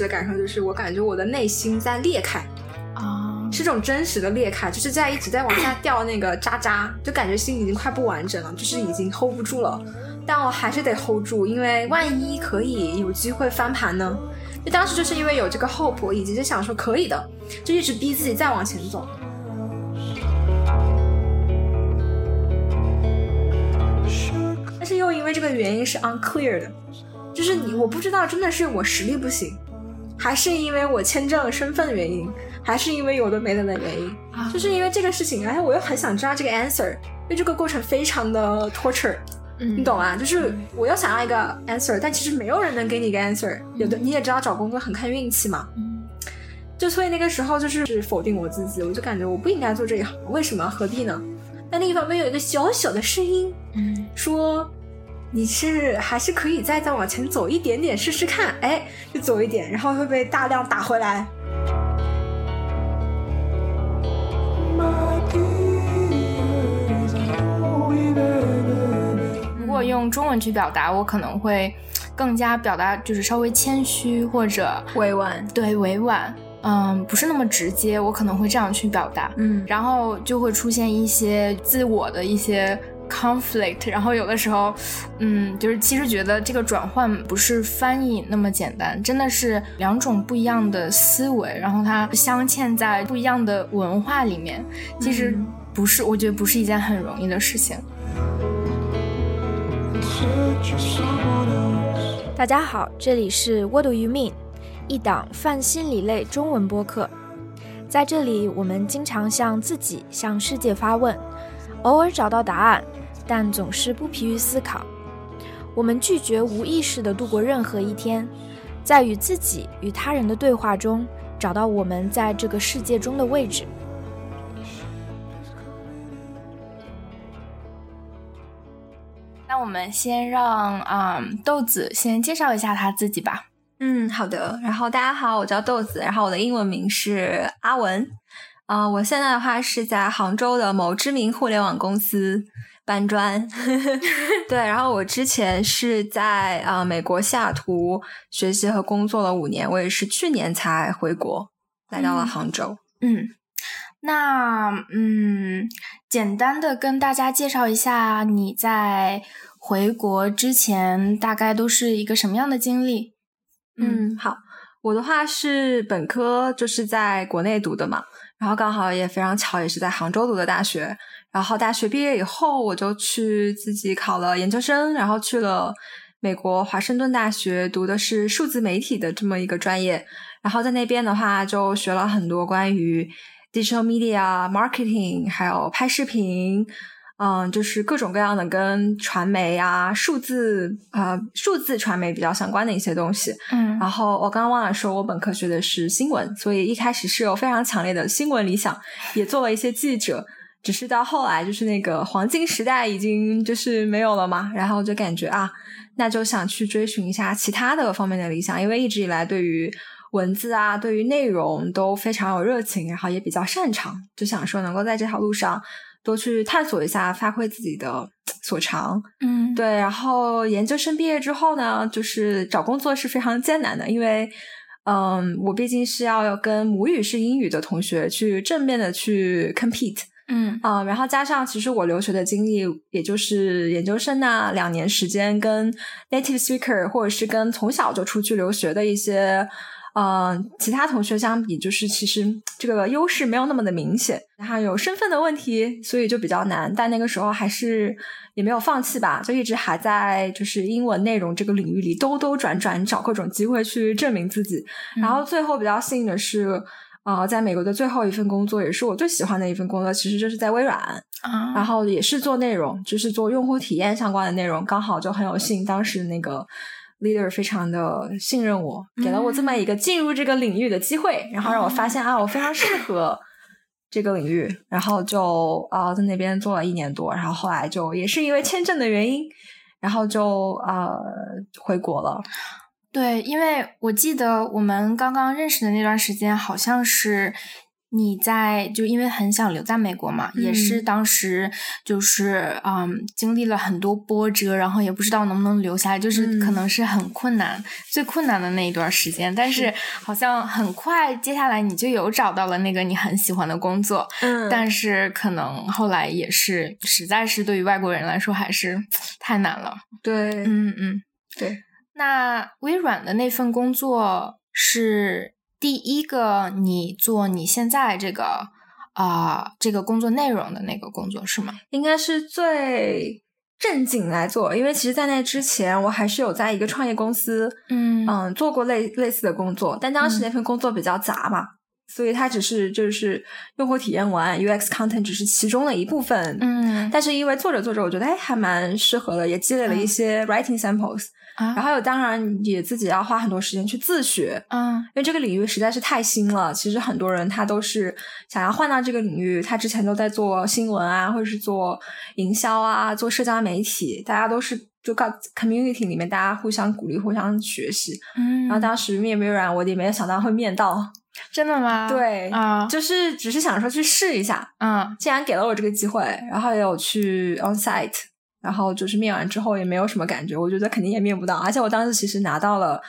实的感受就是，我感觉我的内心在裂开啊，是种真实的裂开，就是在一直在往下 掉那个渣渣，就感觉心已经快不完整了，就是已经 hold 不住了。但我还是得 hold 住，因为万一可以有机会翻盘呢？就当时就是因为有这个 hope，以及就想说可以的，就一直逼自己再往前走。但是又因为这个原因是 unclear 的，就是你我不知道真的是我实力不行，还是因为我签证身份的原因，还是因为有的没的的原因，就是因为这个事情，而且我又很想知道这个 answer，因为这个过程非常的 torture。你懂啊？就是我要想要一个 answer，但其实没有人能给你一个 answer。有的你也知道，找工作很看运气嘛。嗯。就所以那个时候就是否定我自己，我就感觉我不应该做这一行，为什么？何必呢？但另一方面有一个小小的声音，嗯，说你是还是可以再再往前走一点点试试看，哎，就走一点，然后会被大量打回来。如果用中文去表达，我可能会更加表达，就是稍微谦虚或者委婉，对，委婉，嗯，不是那么直接，我可能会这样去表达，嗯，然后就会出现一些自我的一些 conflict，然后有的时候，嗯，就是其实觉得这个转换不是翻译那么简单，真的是两种不一样的思维，然后它镶嵌在不一样的文化里面，其实不是，我觉得不是一件很容易的事情。大家好，这里是 What Do You Mean，一档泛心理类中文播客。在这里，我们经常向自己、向世界发问，偶尔找到答案，但总是不疲于思考。我们拒绝无意识地度过任何一天，在与自己与他人的对话中，找到我们在这个世界中的位置。那我们先让啊豆子先介绍一下他自己吧。嗯，好的。然后大家好，我叫豆子，然后我的英文名是阿文。啊，我现在的话是在杭州的某知名互联网公司搬砖。对，然后我之前是在啊美国西雅图学习和工作了五年，我也是去年才回国，来到了杭州。嗯。那嗯，简单的跟大家介绍一下你在回国之前大概都是一个什么样的经历？嗯，好，我的话是本科就是在国内读的嘛，然后刚好也非常巧，也是在杭州读的大学。然后大学毕业以后，我就去自己考了研究生，然后去了美国华盛顿大学读的是数字媒体的这么一个专业。然后在那边的话，就学了很多关于。digital media marketing，还有拍视频，嗯，就是各种各样的跟传媒啊、数字啊、数字传媒比较相关的一些东西。嗯，然后我刚刚忘了说，我本科学的是新闻，所以一开始是有非常强烈的新闻理想，也做了一些记者。只是到后来，就是那个黄金时代已经就是没有了嘛，然后就感觉啊，那就想去追寻一下其他的方面的理想，因为一直以来对于。文字啊，对于内容都非常有热情，然后也比较擅长，就想说能够在这条路上多去探索一下，发挥自己的所长。嗯，对。然后研究生毕业之后呢，就是找工作是非常艰难的，因为，嗯，我毕竟是要要跟母语是英语的同学去正面的去 compete。嗯啊，然后加上其实我留学的经历，也就是研究生那两年时间，跟 native speaker 或者是跟从小就出去留学的一些。嗯，其他同学相比，就是其实这个优势没有那么的明显，然后有身份的问题，所以就比较难。但那个时候还是也没有放弃吧，就一直还在就是英文内容这个领域里兜兜转转，找各种机会去证明自己。然后最后比较幸运的是，呃，在美国的最后一份工作，也是我最喜欢的一份工作，其实就是在微软，啊然后也是做内容，就是做用户体验相关的内容，刚好就很有幸，当时那个。leader 非常的信任我，给了我这么一个进入这个领域的机会，然后让我发现啊，我非常适合这个领域，然后就啊在那边做了一年多，然后后来就也是因为签证的原因，然后就呃回国了。对，因为我记得我们刚刚认识的那段时间，好像是你在就因为很想留在美国嘛，也是当时就是嗯经历了很多波折，然后也不知道能不能留下来，就是可能是很困难、最困难的那一段时间。但是好像很快接下来你就有找到了那个你很喜欢的工作，嗯，但是可能后来也是实在是对于外国人来说还是 太难了。对，嗯嗯，对。那微软的那份工作是。第一个，你做你现在这个啊这个工作内容的那个工作是吗？应该是最正经来做，因为其实，在那之前，我还是有在一个创业公司，嗯嗯，做过类类似的工作，但当时那份工作比较杂嘛，所以它只是就是用户体验文案 UX content 只是其中的一部分，嗯，但是因为做着做着，我觉得哎还蛮适合的，也积累了一些 writing samples。然后当然也自己要花很多时间去自学，嗯，因为这个领域实在是太新了。其实很多人他都是想要换到这个领域，他之前都在做新闻啊，或者是做营销啊，做社交媒体，大家都是就告 community 里面大家互相鼓励、互相学习。嗯，然后当时面微软，我也没有想到会面到，真的吗？对，啊，就是只是想说去试一下，嗯，既然给了我这个机会，然后也有去 on site。然后就是面完之后也没有什么感觉，我觉得肯定也面不到。而且我当时其实拿到了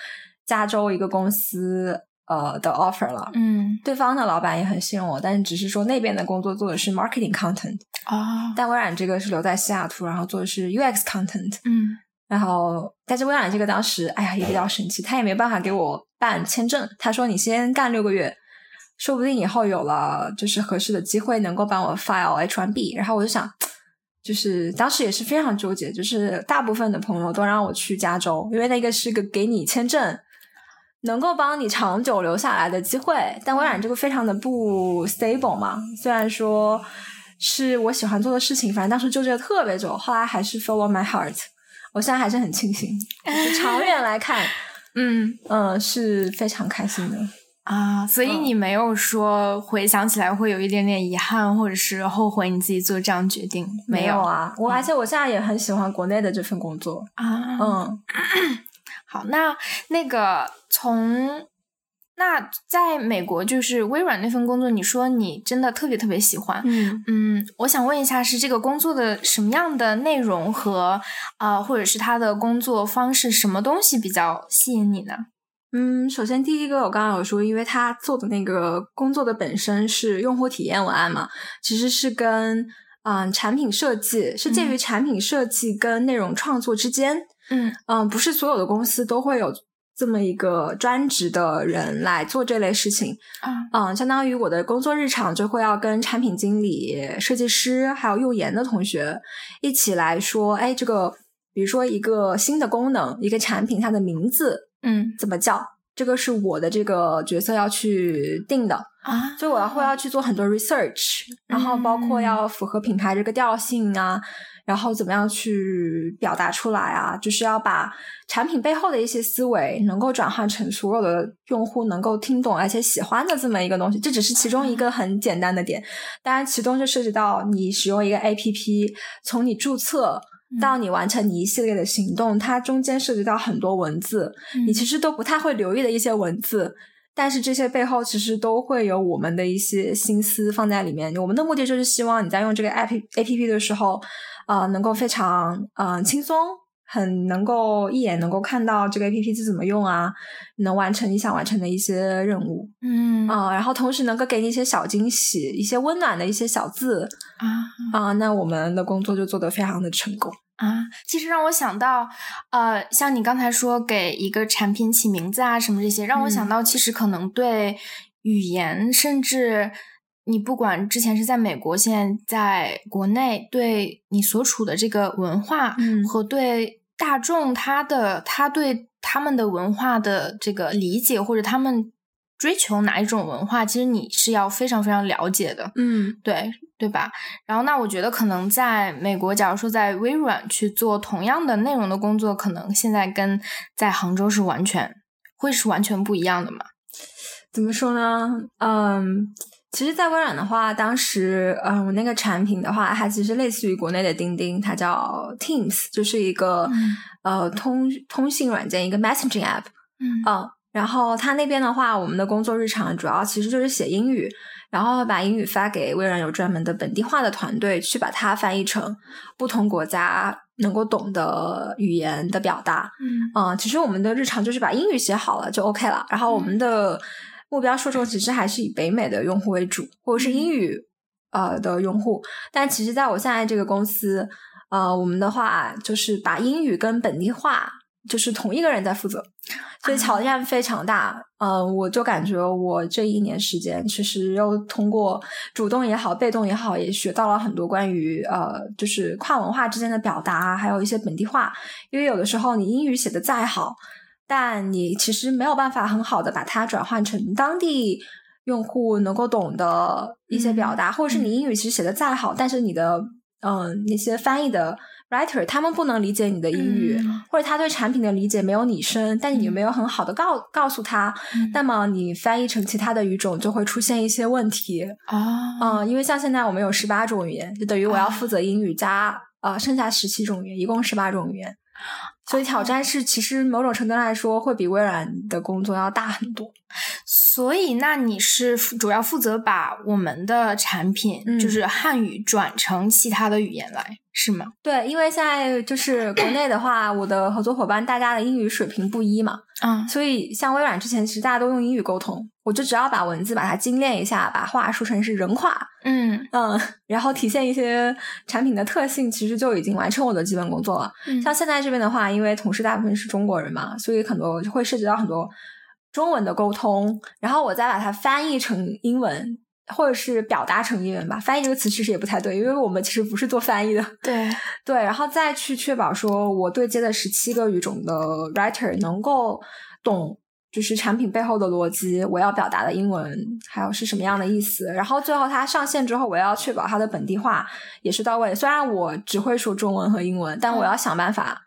加州一个公司呃的 offer 了，嗯，对方的老板也很信任我，但是只是说那边的工作做的是 marketing content 哦，但微软这个是留在西雅图，然后做的是 UX content，嗯，然后但是微软这个当时哎呀也比较神奇，他也没办法给我办签证，他说你先干六个月，说不定以后有了就是合适的机会能够帮我 file H1B，然后我就想。就是当时也是非常纠结，就是大部分的朋友都让我去加州，因为那个是个给你签证，能够帮你长久留下来的机会。但微软这个非常的不 stable 嘛，虽然说是我喜欢做的事情，反正当时纠结特别久，后来还是 follow my heart。我现在还是很庆幸，就长远来看，嗯嗯，是非常开心的。啊，所以你没有说回想起来会有一点点遗憾，或者是后悔你自己做这样决定？没有啊，我而且我现在也很喜欢国内的这份工作啊。嗯，好，那那个从那在美国就是微软那份工作，你说你真的特别特别喜欢，嗯嗯，我想问一下，是这个工作的什么样的内容和啊，或者是他的工作方式，什么东西比较吸引你呢？嗯，首先第一个，我刚刚有说，因为他做的那个工作的本身是用户体验文案嘛，其实是跟嗯产品设计是介于产品设计跟内容创作之间。嗯嗯，不是所有的公司都会有这么一个专职的人来做这类事情。啊嗯，相当于我的工作日常就会要跟产品经理、设计师还有用研的同学一起来说，哎，这个比如说一个新的功能，一个产品它的名字。嗯，怎么叫？这个是我的这个角色要去定的啊，所以我要会要去做很多 research，然后包括要符合品牌这个调性啊，然后怎么样去表达出来啊，就是要把产品背后的一些思维能够转换成所有的用户能够听懂而且喜欢的这么一个东西。这只是其中一个很简单的点，当然其中就涉及到你使用一个 APP，从你注册。到你完成你一系列的行动，它中间涉及到很多文字，你其实都不太会留意的一些文字，但是这些背后其实都会有我们的一些心思放在里面。我们的目的就是希望你在用这个 app A P P 的时候，呃，能够非常嗯轻松，很能够一眼能够看到这个 A P P 是怎么用啊，能完成你想完成的一些任务，嗯。啊，然后同时能够给你一些小惊喜，一些温暖的一些小字啊啊，那我们的工作就做得非常的成功。啊，其实让我想到，呃，像你刚才说给一个产品起名字啊，什么这些，让我想到，其实可能对语言，甚至你不管之前是在美国，现在在国内，对你所处的这个文化，嗯，和对大众他的他对他们的文化的这个理解，或者他们追求哪一种文化，其实你是要非常非常了解的，嗯，对。对吧？然后那我觉得可能在美国，假如说在微软去做同样的内容的工作，可能现在跟在杭州是完全会是完全不一样的嘛？怎么说呢？嗯，其实，在微软的话，当时嗯，我那个产品的话，它其实类似于国内的钉钉，它叫 Teams，就是一个呃通通信软件，一个 messaging app。嗯，嗯，然后它那边的话，我们的工作日常主要其实就是写英语。然后把英语发给微软有专门的本地化的团队去把它翻译成不同国家能够懂的语言的表达。嗯，其实我们的日常就是把英语写好了就 OK 了。然后我们的目标受众其实还是以北美的用户为主，或者是英语呃的用户。但其实在我现在这个公司。呃，我们的话就是把英语跟本地化就是同一个人在负责，所以挑战非常大。嗯，我就感觉我这一年时间，其实又通过主动也好，被动也好，也学到了很多关于呃，就是跨文化之间的表达，还有一些本地化。因为有的时候你英语写的再好，但你其实没有办法很好的把它转换成当地用户能够懂的一些表达，或者是你英语其实写的再好，但是你的。嗯，那些翻译的 writer 他们不能理解你的英语，或者他对产品的理解没有你深，但你没有很好的告告诉他，那么你翻译成其他的语种就会出现一些问题啊。嗯，因为像现在我们有十八种语言，就等于我要负责英语加呃剩下十七种语言，一共十八种语言。所以挑战是，其实某种程度来说，会比微软的工作要大很多。所以，那你是主要负责把我们的产品，就是汉语转成其他的语言来。是吗？对，因为现在就是国内的话，我的合作伙伴大家的英语水平不一嘛，嗯，所以像微软之前其实大家都用英语沟通，我就只要把文字把它精炼一下，把话说成是人话，嗯嗯，然后体现一些产品的特性，其实就已经完成我的基本工作了。像现在这边的话，因为同事大部分是中国人嘛，所以很多会涉及到很多中文的沟通，然后我再把它翻译成英文。或者是表达成英文吧，翻译这个词其实也不太对，因为我们其实不是做翻译的。对 对，然后再去确保说我对接的十七个语种的 writer 能够懂，就是产品背后的逻辑，我要表达的英文还有是什么样的意思。然后最后它上线之后，我要确保它的本地化也是到位。虽然我只会说中文和英文，但我要想办法。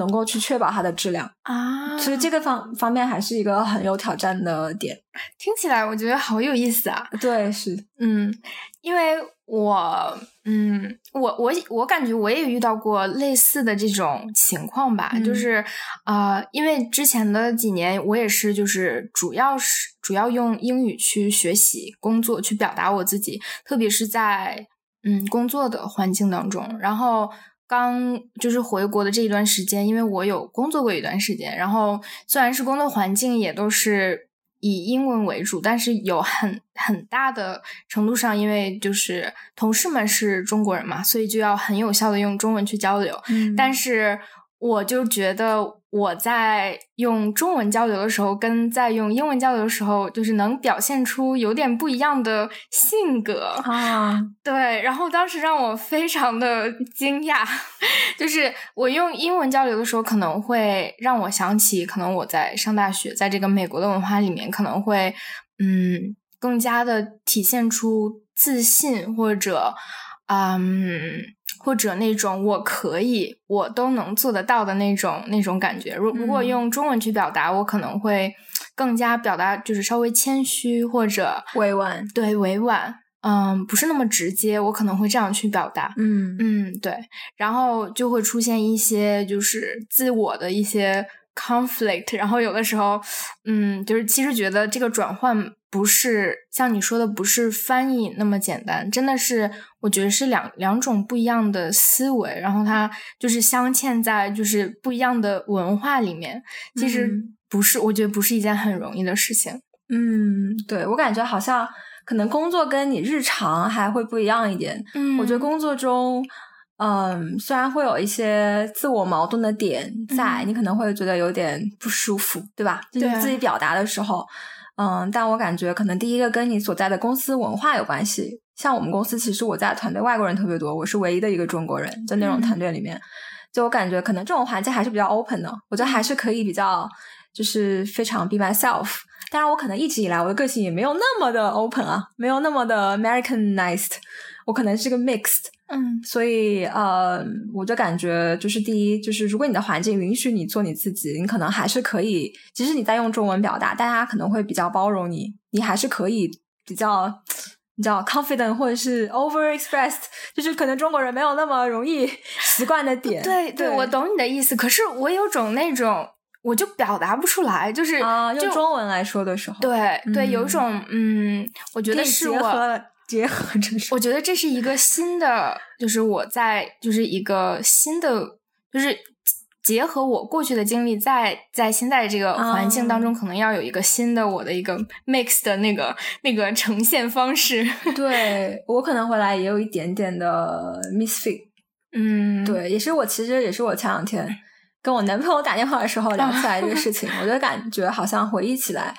能够去确保它的质量啊，所以这个方方面还是一个很有挑战的点。听起来我觉得好有意思啊！对，是，嗯，因为我，嗯，我我我感觉我也遇到过类似的这种情况吧，就是啊，因为之前的几年我也是，就是主要是主要用英语去学习、工作、去表达我自己，特别是在嗯工作的环境当中，然后。刚就是回国的这一段时间，因为我有工作过一段时间，然后虽然是工作环境也都是以英文为主，但是有很很大的程度上，因为就是同事们是中国人嘛，所以就要很有效的用中文去交流。但是我就觉得。我在用中文交流的时候，跟在用英文交流的时候，就是能表现出有点不一样的性格啊。对，然后当时让我非常的惊讶，就是我用英文交流的时候，可能会让我想起，可能我在上大学，在这个美国的文化里面，可能会嗯，更加的体现出自信或者嗯。或者那种我可以，我都能做得到的那种那种感觉。如如果用中文去表达，我可能会更加表达，就是稍微谦虚或者委婉。对，委婉，嗯，不是那么直接。我可能会这样去表达。嗯嗯，对。然后就会出现一些就是自我的一些 conflict。然后有的时候，嗯，就是其实觉得这个转换。不是像你说的，不是翻译那么简单，真的是我觉得是两两种不一样的思维，然后它就是镶嵌在就是不一样的文化里面，其实不是，我觉得不是一件很容易的事情。嗯，对我感觉好像可能工作跟你日常还会不一样一点。嗯，我觉得工作中，嗯，虽然会有一些自我矛盾的点在，你可能会觉得有点不舒服，对吧？就是自己表达的时候。嗯，但我感觉可能第一个跟你所在的公司文化有关系。像我们公司，其实我在团队外国人特别多，我是唯一的一个中国人，在那种团队里面，就我感觉可能这种环境还是比较 open 的。我觉得还是可以比较，就是非常 be myself。当然，我可能一直以来我的个性也没有那么的 open 啊，没有那么的 Americanized，我可能是个 mixed。嗯，所以呃，我就感觉就是第一，就是如果你的环境允许你做你自己，你可能还是可以，即使你在用中文表达，大家可能会比较包容你，你还是可以比较，你知道 confident 或者是 over expressed，就是可能中国人没有那么容易 习惯的点。对，对我懂你的意思。可是我有种那种我就表达不出来，就是啊，用中文来说的时候，对对，有一种嗯，我觉得是我结合着，我觉得这是一个新的，就是我在就是一个新的，就是结合我过去的经历，在在现在这个环境当中，可能要有一个新的我的一个 mix 的那个那个呈现方式。对我可能回来也有一点点的 misfit，嗯，对，也是我其实也是我前两天。跟我男朋友打电话的时候聊起来这个事情，我就感觉好像回忆起来，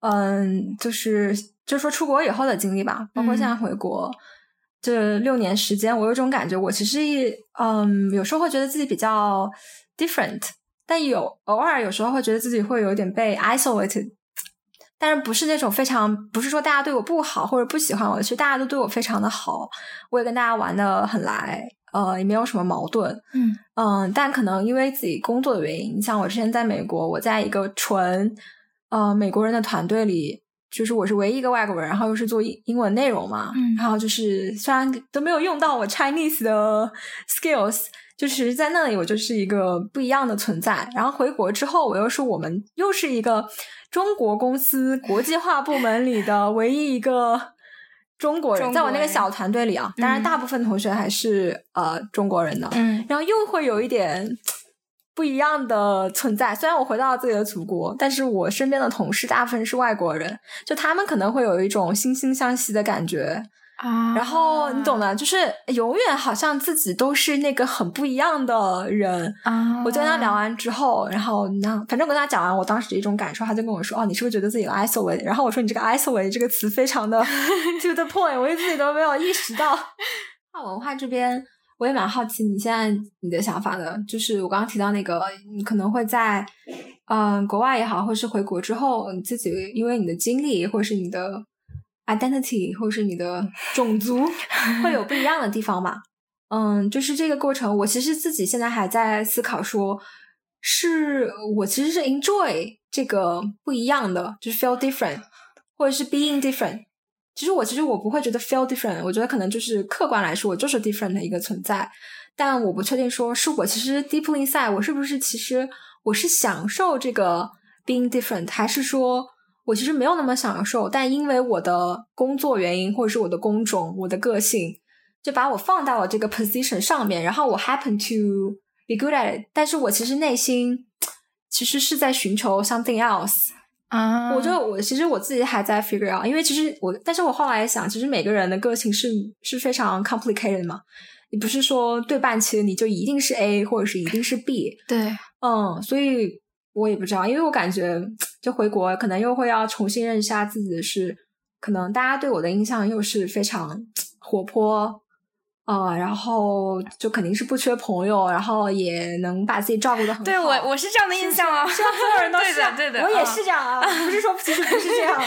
嗯，就是就说出国以后的经历吧，包括现在回国这六年时间，我有种感觉，我其实一嗯，有时候会觉得自己比较 different，但有偶尔有时候会觉得自己会有点被 isolated，但是不是那种非常不是说大家对我不好或者不喜欢我，其实大家都对我非常的好，我也跟大家玩的很来。呃，也没有什么矛盾，嗯。嗯，但可能因为自己工作的原因，像我之前在美国，我在一个纯呃美国人的团队里，就是我是唯一一个外国人，然后又是做英英文内容嘛，嗯，然后就是虽然都没有用到我 Chinese 的 skills，就是在那里我就是一个不一样的存在。然后回国之后，我又是我们又是一个中国公司国际化部门里的唯一一个。中国人，在我那个小团队里啊，当然大部分同学还是呃中国人的，嗯，然后又会有一点不一样的存在。虽然我回到了自己的祖国，但是我身边的同事大部分是外国人，就他们可能会有一种惺惺相惜的感觉。啊，然后你懂的，就是永远好像自己都是那个很不一样的人啊。我就跟他聊完之后，然后那反正跟他讲完我当时的一种感受，他就跟我说：“哦，你是不是觉得自己 isolate？” 然后我说：“你这个 isolate 这个词非常的 to the point，我自己都没有意识到。”那文化这边我也蛮好奇你现在你的想法的，就是我刚刚提到那个，你可能会在嗯国外也好，或是回国之后，你自己因为你的经历或是你的。identity 或是你的种族会有不一样的地方嘛？嗯，就是这个过程，我其实自己现在还在思考，说是我其实是 enjoy 这个不一样的，就是 feel different，或者是 being different。其实我其实我不会觉得 feel different，我觉得可能就是客观来说，我就是 different 的一个存在。但我不确定说是我其实 deeply inside，我是不是其实我是享受这个 being different，还是说？我其实没有那么享受，但因为我的工作原因，或者是我的工种、我的个性，就把我放到了这个 position 上面。然后我 happen to be good at it，但是我其实内心其实是在寻求 something else 啊。我觉得我其实我自己还在 figure out，因为其实我，但是我后来想，其实每个人的个性是是非常 complicated 嘛。你不是说对半期你就一定是 A，或者是一定是 B。对，嗯，所以。我也不知道，因为我感觉就回国，可能又会要重新认识下自己的是，可能大家对我的印象又是非常 活泼，呃，然后就肯定是不缺朋友，然后也能把自己照顾的很好。对我，我是这样的印象啊，是所有人都 是，对的，我也是这样啊，不是说其实不是这样，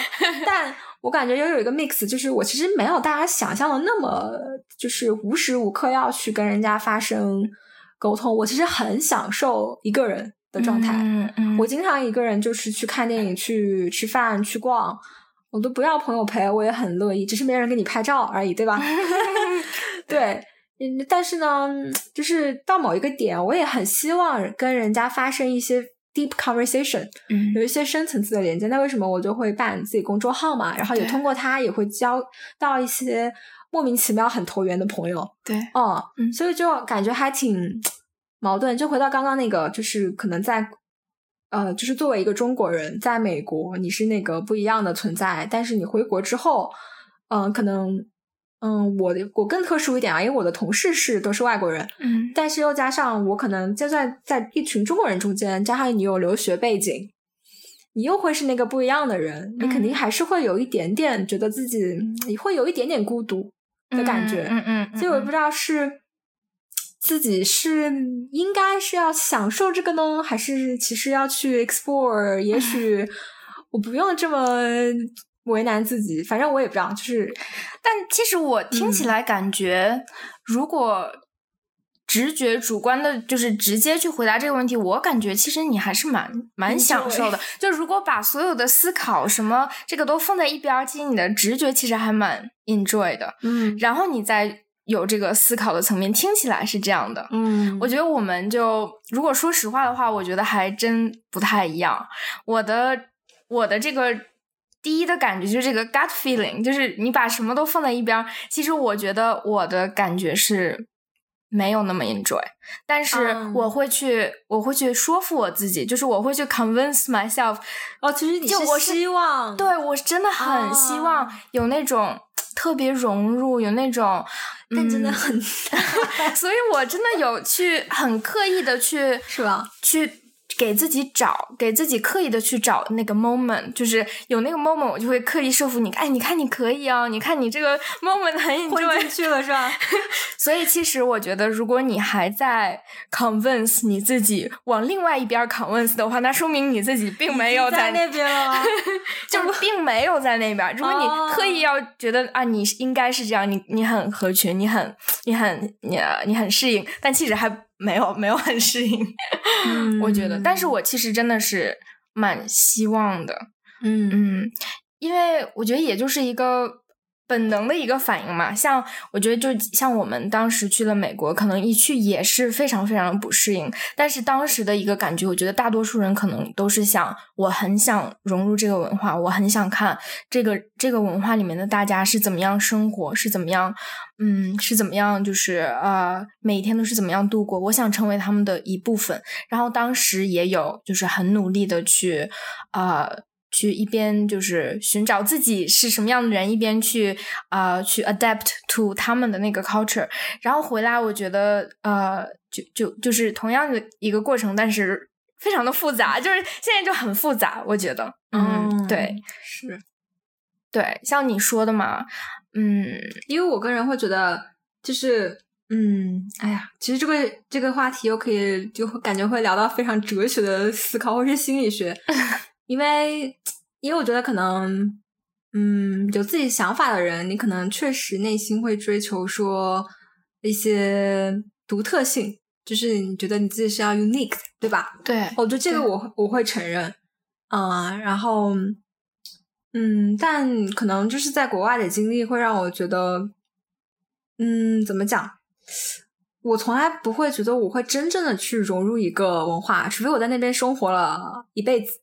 但我感觉又有一个 mix，就是我其实没有大家想象的那么，就是无时无刻要去跟人家发生沟通，我其实很享受一个人。的状态，嗯嗯我经常一个人就是去看电影、去吃饭、去逛，我都不要朋友陪，我也很乐意，只是没人给你拍照而已，对吧？对，嗯，但是呢，就是到某一个点，我也很希望跟人家发生一些 deep conversation，嗯，有一些深层次的连接。那为什么我就会办自己公众号嘛？然后也通过它也会交到一些莫名其妙很投缘的朋友，对，哦，所以就感觉还挺。矛盾就回到刚刚那个，就是可能在，呃，就是作为一个中国人，在美国你是那个不一样的存在，但是你回国之后，嗯，可能，嗯，我的我更特殊一点啊，因为我的同事是都是外国人，嗯，但是又加上我可能就算在一群中国人中间，加上你有留学背景，你又会是那个不一样的人，你肯定还是会有一点点觉得自己你会有一点点孤独的感觉，嗯嗯，所以我不知道是。自己是应该是要享受这个呢，还是其实要去 explore？也许我不用这么为难自己，反正我也不知道。就是，但其实我听起来感觉，如果直觉主观的，就是直接去回答这个问题，我感觉其实你还是蛮蛮享受的。就如果把所有的思考什么这个都放在一边，其实你的直觉其实还蛮 enjoy 的。嗯，然后你再。有这个思考的层面，听起来是这样的。嗯，我觉得我们就如果说实话的话，我觉得还真不太一样。我的我的这个第一的感觉就是这个 gut feeling，就是你把什么都放在一边。其实我觉得我的感觉是没有那么 enjoy，但是我会去我会去说服我自己，就是我会去 convince myself。哦，其实你是希望，对我真的很希望有那种。特别融入，有那种，但真的很，所以我真的有去很刻意的去，是吧？去。给自己找，给自己刻意的去找那个 moment，就是有那个 moment，我就会刻意说服你，哎，你看你可以啊，你看你这个 moment 很混进去了是吧？所以其实我觉得，如果你还在 convince 你自己往另外一边 convince 的话，那说明你自己并没有在那边了，就是并没有在那边。如果你刻意要觉得啊，你应该是这样，你你很合群，你很你很你你很适应，但其实还。没有，没有很适应，我觉得，但是我其实真的是蛮希望的，嗯嗯，因为我觉得也就是一个。本能的一个反应嘛，像我觉得就像我们当时去了美国，可能一去也是非常非常不适应。但是当时的一个感觉，我觉得大多数人可能都是想，我很想融入这个文化，我很想看这个这个文化里面的大家是怎么样生活，是怎么样，嗯，是怎么样，就是呃，每一天都是怎么样度过。我想成为他们的一部分。然后当时也有就是很努力的去啊。去一边就是寻找自己是什么样的人，一边去啊去 adapt to 他们的那个 culture，然后回来，我觉得呃就就就是同样的一个过程，但是非常的复杂，就是现在就很复杂，我觉得，嗯，对，是，对，像你说的嘛，嗯，因为我个人会觉得，就是嗯，哎呀，其实这个这个话题又可以就感觉会聊到非常哲学的思考，或是心理学。因为，因为我觉得可能，嗯，有自己想法的人，你可能确实内心会追求说一些独特性，就是你觉得你自己是要 unique，对吧？对，我觉得这个我我会承认，啊，然后，嗯，但可能就是在国外的经历会让我觉得，嗯，怎么讲？我从来不会觉得我会真正的去融入一个文化，除非我在那边生活了一辈子。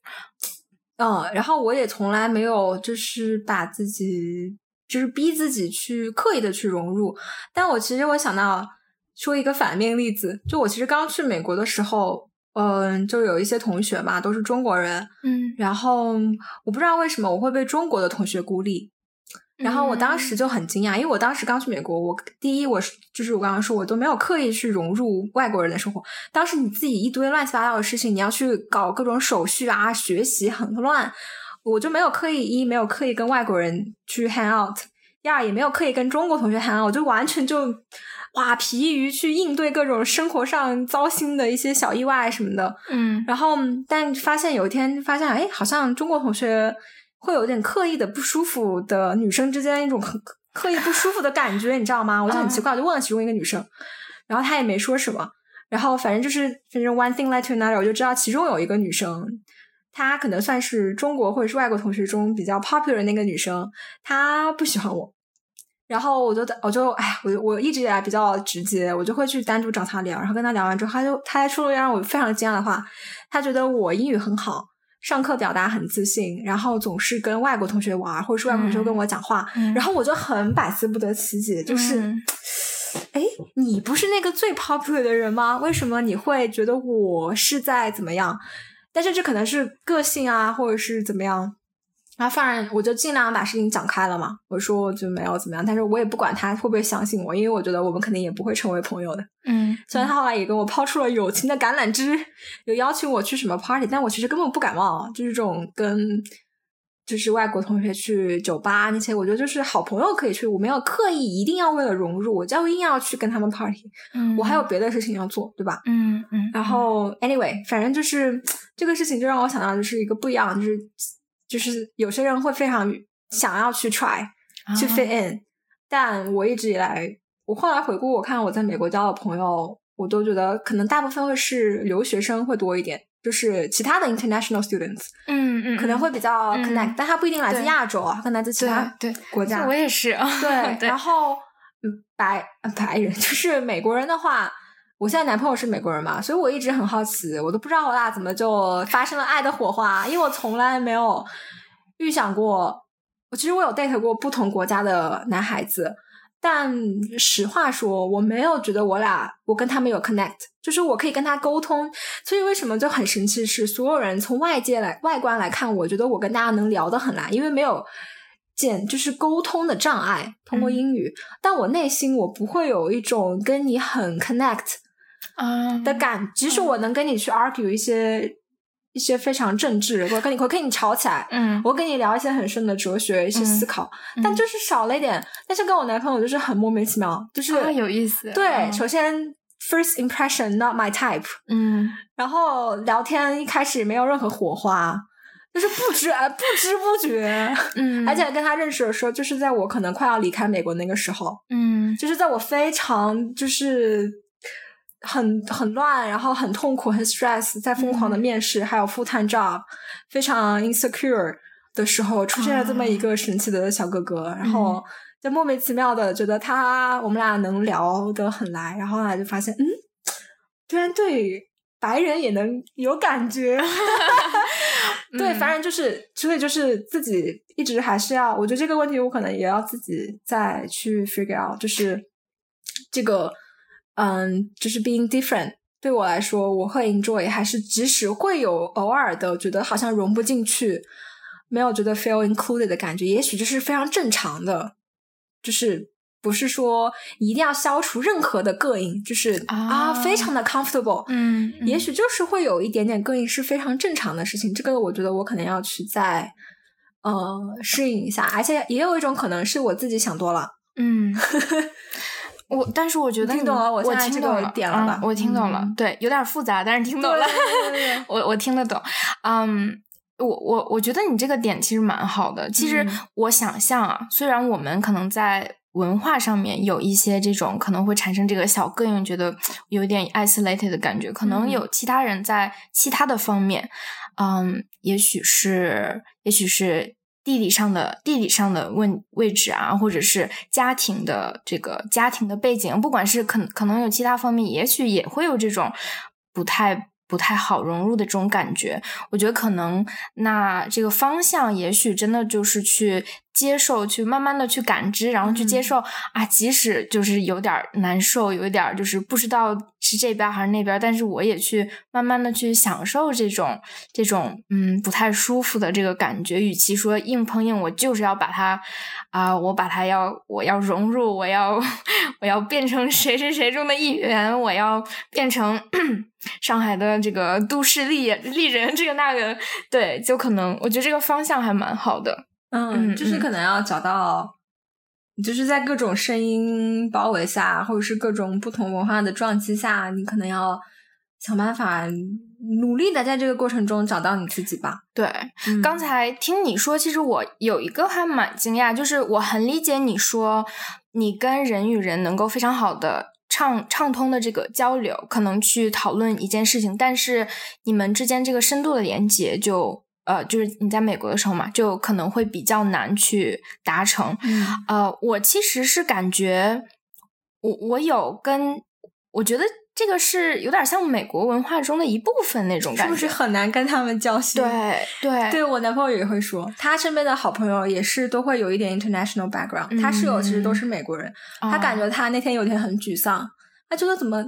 嗯，然后我也从来没有就是把自己就是逼自己去刻意的去融入。但我其实我想到说一个反面例子，就我其实刚去美国的时候，嗯，就有一些同学嘛，都是中国人，嗯，然后我不知道为什么我会被中国的同学孤立。然后我当时就很惊讶，因为我当时刚去美国，我第一我是就是我刚刚说，我都没有刻意去融入外国人的生活。当时你自己一堆乱七八糟的事情，你要去搞各种手续啊，学习很乱，我就没有刻意一没有刻意跟外国人去 hang out，第二也没有刻意跟中国同学 hang out，我就完全就哇疲于去应对各种生活上糟心的一些小意外什么的。嗯，然后但发现有一天发现，哎，好像中国同学。会有点刻意的不舒服的女生之间一种很刻意不舒服的感觉，你知道吗？我就很奇怪，我就问了其中一个女生，然后她也没说什么。然后反正就是反正 one thing led to another，我就知道其中有一个女生，她可能算是中国或者是外国同学中比较 popular 那个女生，她不喜欢我。然后我就我就哎，我我一直以来比较直接，我就会去单独找她聊，然后跟她聊完之后，她就她还说了让我非常惊讶的话，她觉得我英语很好。上课表达很自信，然后总是跟外国同学玩，或者是外国同学跟我讲话，然后我就很百思不得其解，就是，哎，你不是那个最 popular 的人吗？为什么你会觉得我是在怎么样？但是这可能是个性啊，或者是怎么样。然后，反正我就尽量把事情讲开了嘛。我说我就没有怎么样，但是我也不管他会不会相信我，因为我觉得我们肯定也不会成为朋友的。嗯，虽然他后来也跟我抛出了友情的橄榄枝，有邀请我去什么 party，但我其实根本不感冒，就是这种跟就是外国同学去酒吧那些，我觉得就是好朋友可以去，我没有刻意一定要为了融入，我就硬要去跟他们 party。嗯，我还有别的事情要做，对吧？嗯嗯。然后 anyway，反正就是这个事情就让我想到就是一个不一样，就是。就是有些人会非常想要去 try 去 fit in，但我一直以来，我后来回顾我看我在美国交的朋友，我都觉得可能大部分会是留学生会多一点，就是其他的 international students，嗯嗯，可能会比较 connect，但他不一定来自亚洲啊，可能来自其他对国家。我也是，对，然后白白人，就是美国人的话，我现在男朋友是美国人嘛，所以我一直很好奇，我都不知道我俩怎么就发生了爱的火花，因为我从来没有预想过。我其实我有 date 过不同国家的男孩子。但实话说，我没有觉得我俩我跟他们有 connect，就是我可以跟他沟通。所以为什么就很神奇是，所有人从外界来外观来看，我觉得我跟大家能聊得很来，因为没有见就是沟通的障碍，通过英语。但我内心我不会有一种跟你很 connect 啊的感，即使我能跟你去 argue 一些。一些非常政治，我跟你我跟你吵起来，嗯，我跟你聊一些很深的哲学一些思考，但就是少了一点。但是跟我男朋友就是很莫名其妙，就是有意思。对，首先 first impression not my type，嗯，然后聊天一开始没有任何火花，就是不知不知不觉，嗯，而且跟他认识的时候，就是在我可能快要离开美国那个时候，嗯，就是在我非常就是。很很乱，然后很痛苦，很 stress，在疯狂的面试，还有 full time job，非常 insecure 的时候，出现了这么一个神奇的小哥哥，然后就莫名其妙的觉得他，我们俩能聊得很来，然后来就发现，嗯，居然对白人也能有感觉，对，反正就是，所以就是自己一直还是要，我觉得这个问题我可能也要自己再去 figure out，就是这个。嗯，就是 being different 对我来说，我会 enjoy，还是即使会有偶尔的觉得好像融不进去，没有觉得 feel included 的感觉，也许这是非常正常的，就是不是说一定要消除任何的膈应，就是啊，非常的 comfortable，嗯，也许就是会有一点点膈应是非常正常的事情，这个我觉得我可能要去再呃适应一下，而且也有一种可能是我自己想多了，嗯。我但是我觉得听懂了，我听懂了，点了吧？我听懂了，对，有点复杂，但是听懂了。我我听得懂。嗯，我我我觉得你这个点其实蛮好的。其实我想象啊，虽然我们可能在文化上面有一些这种可能会产生这个小膈应，觉得有点 isolated 的感觉，可能有其他人在其他的方面，嗯，也许是，也许是。地理上的地理上的问位置啊，或者是家庭的这个家庭的背景，不管是可可能有其他方面，也许也会有这种不太不太好融入的这种感觉。我觉得可能那这个方向，也许真的就是去。接受，去慢慢的去感知，然后去接受啊，即使就是有点难受，有一点就是不知道是这边还是那边，但是我也去慢慢的去享受这种这种嗯不太舒服的这个感觉。与其说硬碰硬，我就是要把它啊，我把它要我要融入，我要 我要变成谁谁谁中的一员，我要变成 上海的这个都市丽丽人，这个那个，对，就可能我觉得这个方向还蛮好的。嗯，就是可能要找到，就是在各种声音包围下，或者是各种不同文化的撞击下，你可能要想办法努力的在这个过程中找到你自己吧。对，刚才听你说，其实我有一个还蛮惊讶，就是我很理解你说你跟人与人能够非常好的畅畅通的这个交流，可能去讨论一件事情，但是你们之间这个深度的连接就。呃，就是你在美国的时候嘛，就可能会比较难去达成。呃，我其实是感觉，我我有跟，我觉得这个是有点像美国文化中的一部分那种感觉，是不是很难跟他们交心？对对对，我男朋友也会说，他身边的好朋友也是都会有一点 international background，他室友其实都是美国人，他感觉他那天有点很沮丧，他觉得怎么，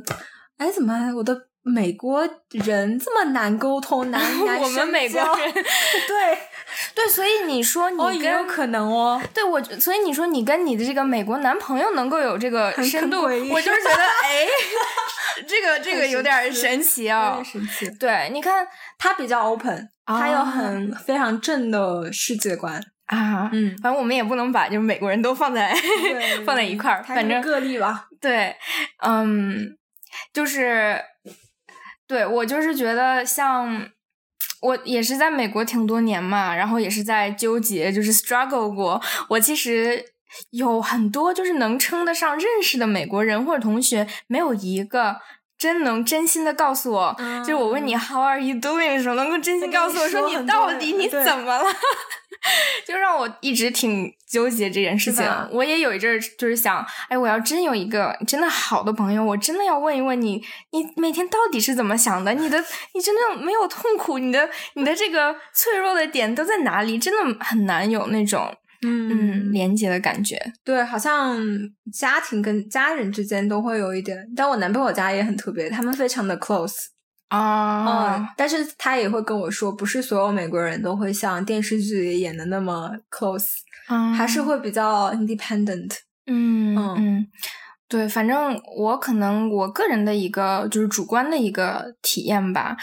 哎，怎么我的。美国人这么难沟通，难难我们美国人，对对，所以你说你也有可能哦。对我，所以你说你跟你的这个美国男朋友能够有这个深度，我就是觉得哎，这个这个有点神奇啊，神奇。对，你看他比较 open，他有很非常正的世界观啊。嗯，反正我们也不能把就是美国人都放在放在一块儿，反正个例吧。对，嗯，就是。对我就是觉得，像我也是在美国挺多年嘛，然后也是在纠结，就是 struggle 过。我其实有很多就是能称得上认识的美国人或者同学，没有一个真能真心的告诉我，就是我问你 How are you doing 的时候，能够真心告诉我说你到底你怎么了？就让我一直挺纠结这件事情。我也有一阵儿就是想，哎，我要真有一个真的好的朋友，我真的要问一问你，你每天到底是怎么想的？你的你真的没有痛苦？你的你的这个脆弱的点都在哪里？真的很难有那种嗯连接的感觉。对，好像家庭跟家人之间都会有一点，但我男朋友家也很特别，他们非常的 close。啊，但是他也会跟我说，不是所有美国人都会像电视剧里演的那么 close，还是会比较 independent。嗯嗯，对，反正我可能我个人的一个就是主观的一个体验吧，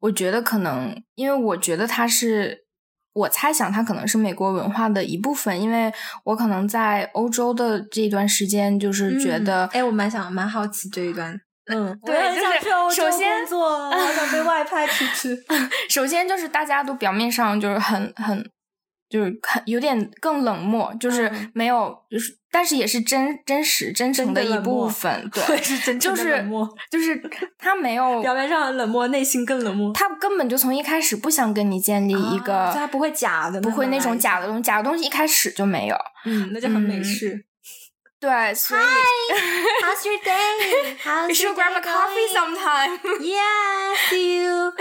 我觉得可能因为我觉得他是，我猜想他可能是美国文化的一部分，因为我可能在欧洲的这一段时间就是觉得，哎，我蛮想蛮好奇这一段。嗯，对，就是首先工作，好想被外派出去。首先就是大家都表面上就是很很，就是很有点更冷漠，就是没有，就是但是也是真真实真诚的一部分。对，是真诚的冷漠，就是他没有表面上很冷漠，内心更冷漠。他根本就从一开始不想跟你建立一个，他不会假的，不会那种假的东西，假的东西一开始就没有。嗯，那就很美式。对，所以 How's your day? How's We should grab a coffee sometime. Yeah, see you.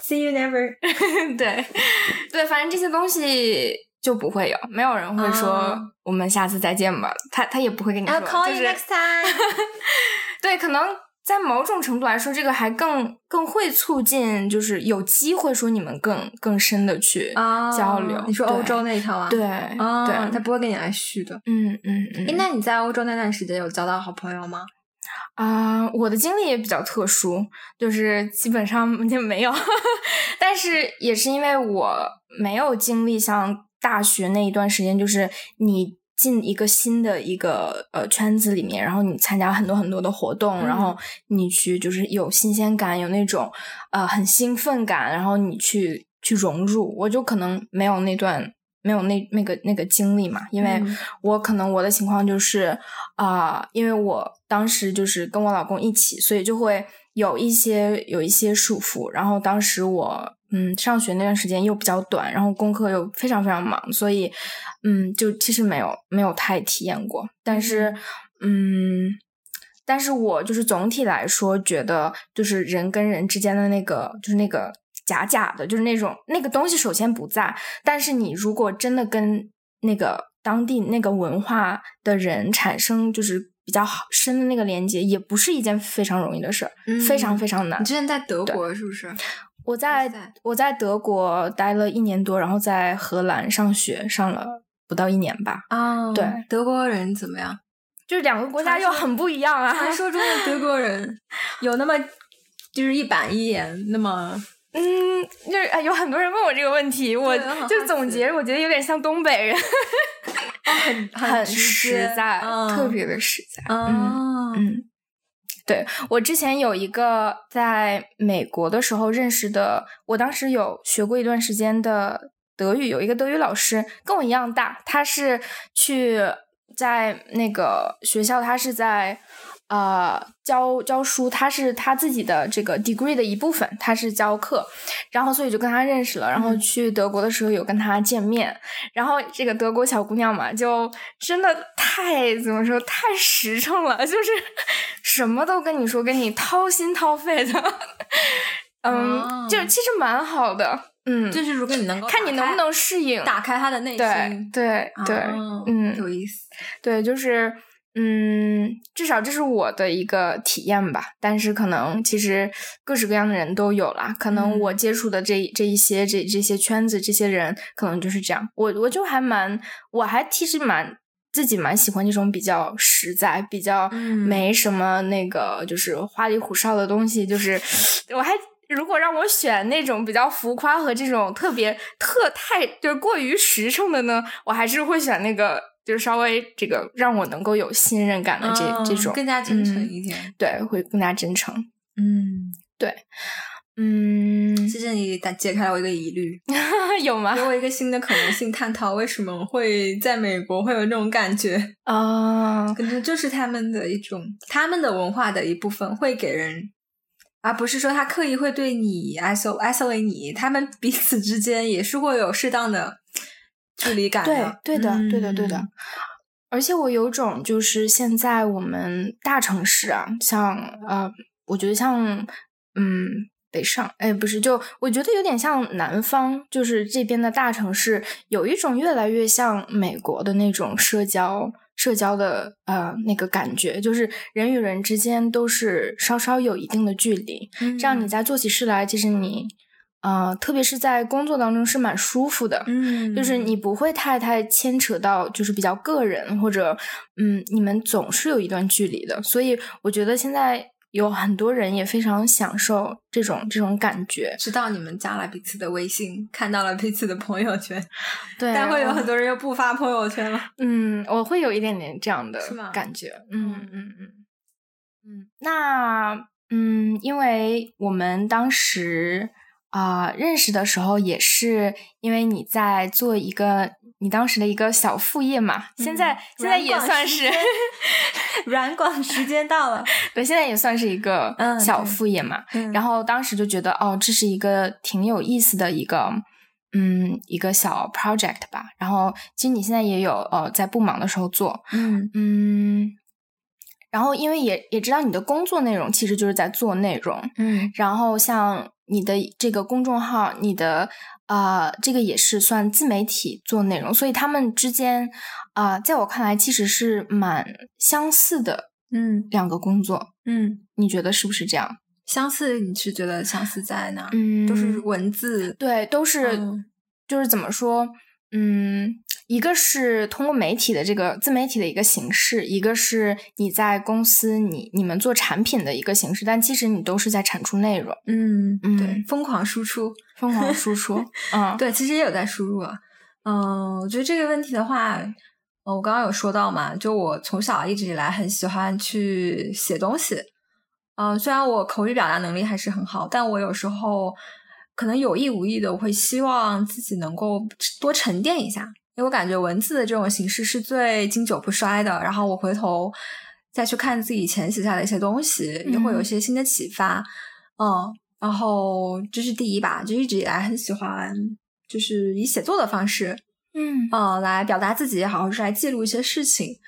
See you never. 对，对，反正这些东西就不会有，没有人会说我们下次再见吧。他他也不会跟你说，就是。对，可能。在某种程度来说，这个还更更会促进，就是有机会说你们更更深的去交流。你说欧洲那一套啊？对，对，他不会跟你来续的。嗯嗯嗯。那你在欧洲那段时间有交到好朋友吗？啊，我的经历也比较特殊，就是基本上就没有。但是也是因为我没有经历像大学那一段时间，就是你。进一个新的一个呃圈子里面，然后你参加很多很多的活动，然后你去就是有新鲜感，有那种呃很兴奋感，然后你去去融入，我就可能没有那段没有那那个那个经历嘛，因为我可能我的情况就是啊，因为我当时就是跟我老公一起，所以就会有一些有一些束缚，然后当时我。嗯，上学那段时间又比较短，然后功课又非常非常忙，所以，嗯，就其实没有没有太体验过。但是，嗯，但是我就是总体来说觉得，就是人跟人之间的那个，就是那个假假的，就是那种那个东西，首先不在。但是你如果真的跟那个当地那个文化的人产生就是比较好深的那个连接，也不是一件非常容易的事儿，非常非常难。你之前在德国是不是？我在我在德国待了一年多，然后在荷兰上学，上了不到一年吧。啊，对，德国人怎么样？就是两个国家又很不一样啊。传说中的德国人 有那么就是一板一眼那么？嗯，就是哎，有很多人问我这个问题，我就总结，我觉得有点像东北人，很很实在，特别的实在。嗯嗯。对我之前有一个在美国的时候认识的，我当时有学过一段时间的德语，有一个德语老师跟我一样大，他是去在那个学校，他是在。呃，教教书，他是他自己的这个 degree 的一部分，他是教课，然后所以就跟他认识了，然后去德国的时候有跟他见面，然后这个德国小姑娘嘛，就真的太怎么说，太实诚了，就是 什么都跟你说，跟你掏心掏肺的，嗯，就其实蛮好的，嗯，就是如果你能够看你能不能适应，打开他的内心，对对对，嗯，有意思，对，就是。嗯，至少这是我的一个体验吧。但是可能其实各式各样的人都有啦。可能我接触的这这一些这这些圈子这些人，可能就是这样。我我就还蛮，我还其实蛮自己蛮喜欢这种比较实在、比较没什么那个就是花里胡哨的东西。就是 我还如果让我选那种比较浮夸和这种特别特太就是过于实诚的呢，我还是会选那个。就是稍微这个让我能够有信任感的这这种更加真诚一点，对，会更加真诚。嗯，对，嗯，谢谢你打解开了我一个疑虑，有吗？给我一个新的可能性，探讨为什么会在美国会有那种感觉啊？可能就是他们的一种，他们的文化的一部分会给人，而不是说他刻意会对你 isolate 你，他们彼此之间也是会有适当的。距离感的。对，对的，对的，对的。而且我有种就是现在我们大城市啊，像呃，我觉得像嗯北上，哎，不是，就我觉得有点像南方，就是这边的大城市，有一种越来越像美国的那种社交。社交的呃那个感觉，就是人与人之间都是稍稍有一定的距离，这样你在做起事来，其实你呃，特别是在工作当中是蛮舒服的，嗯，就是你不会太太牵扯到就是比较个人或者嗯，你们总是有一段距离的，所以我觉得现在。有很多人也非常享受这种这种感觉，知道你们加了彼此的微信，看到了彼此的朋友圈，对，但会有很多人又不发朋友圈了。嗯，我会有一点点这样的感觉。嗯嗯嗯嗯，那嗯，因为我们当时啊认识的时候，也是因为你在做一个。你当时的一个小副业嘛，现在现在也算是 软广时间到了，对，现在也算是一个小副业嘛。然后当时就觉得，哦，这是一个挺有意思的一个，嗯，一个小 project 吧。然后其实你现在也有呃，在不忙的时候做，嗯嗯。然后因为也也知道你的工作内容其实就是在做内容，嗯。然后像你的这个公众号，你的。啊，这个也是算自媒体做内容，所以他们之间啊，在我看来其实是蛮相似的，嗯，两个工作，嗯，你觉得是不是这样？相似，你是觉得相似在哪？嗯，都是文字，对，都是，就是怎么说？嗯，一个是通过媒体的这个自媒体的一个形式，一个是你在公司你你们做产品的一个形式，但其实你都是在产出内容。嗯嗯，对，疯狂输出，疯狂输出。嗯，对，其实也有在输入。啊。嗯，我觉得这个问题的话，我刚刚有说到嘛，就我从小一直以来很喜欢去写东西。嗯，虽然我口语表达能力还是很好，但我有时候。可能有意无意的，我会希望自己能够多沉淀一下，因为我感觉文字的这种形式是最经久不衰的。然后我回头再去看自己以前写下的一些东西，也会有一些新的启发。嗯，然后这是第一吧，就一直以来很喜欢，就是以写作的方式，嗯嗯，来表达自己也好，或是来记录一些事情，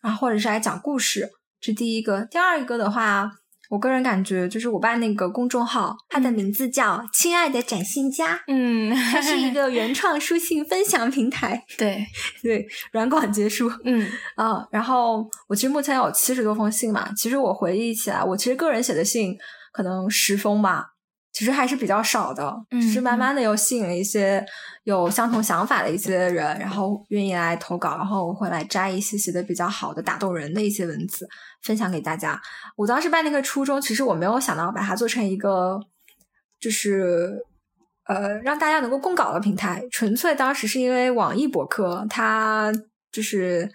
然后或者是来讲故事。这第一个，第二一个的话。我个人感觉，就是我爸那个公众号，它的名字叫“亲爱的展信家”，嗯，它是一 个原创书信分享平台。对 对，软广结束，嗯 啊，然后我其实目前有七十多封信嘛，其实我回忆起来，我其实个人写的信可能十封吧。其实还是比较少的，是慢慢的又吸引了一些有相同想法的一些人，然后愿意来投稿，然后我会来摘一些写的比较好的、打动人的一些文字分享给大家。我当时办那个初衷，其实我没有想到把它做成一个，就是呃让大家能够供稿的平台，纯粹当时是因为网易博客它就是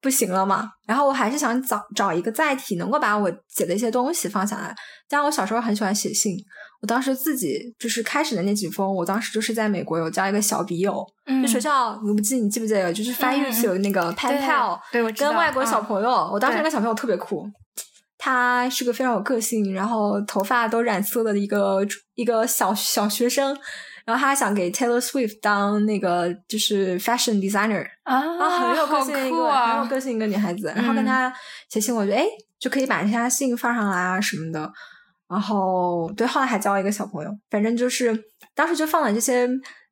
不行了嘛，然后我还是想找找一个载体，能够把我写的一些东西放下来。加上我小时候很喜欢写信。我当时自己就是开始的那几封，我当时就是在美国有交一个小笔友，就学校你不记你记不记得，就是翻译是有那个 pen pal，对我跟外国小朋友，我当时那个小朋友特别酷，他是个非常有个性，然后头发都染色的一个一个小小学生，然后他想给 Taylor Swift 当那个就是 fashion designer 啊，很有个性一个很有个性一个女孩子，然后跟他写信，我觉得哎就可以把人家信放上来啊什么的。然后对，后来还交了一个小朋友，反正就是当时就放了这些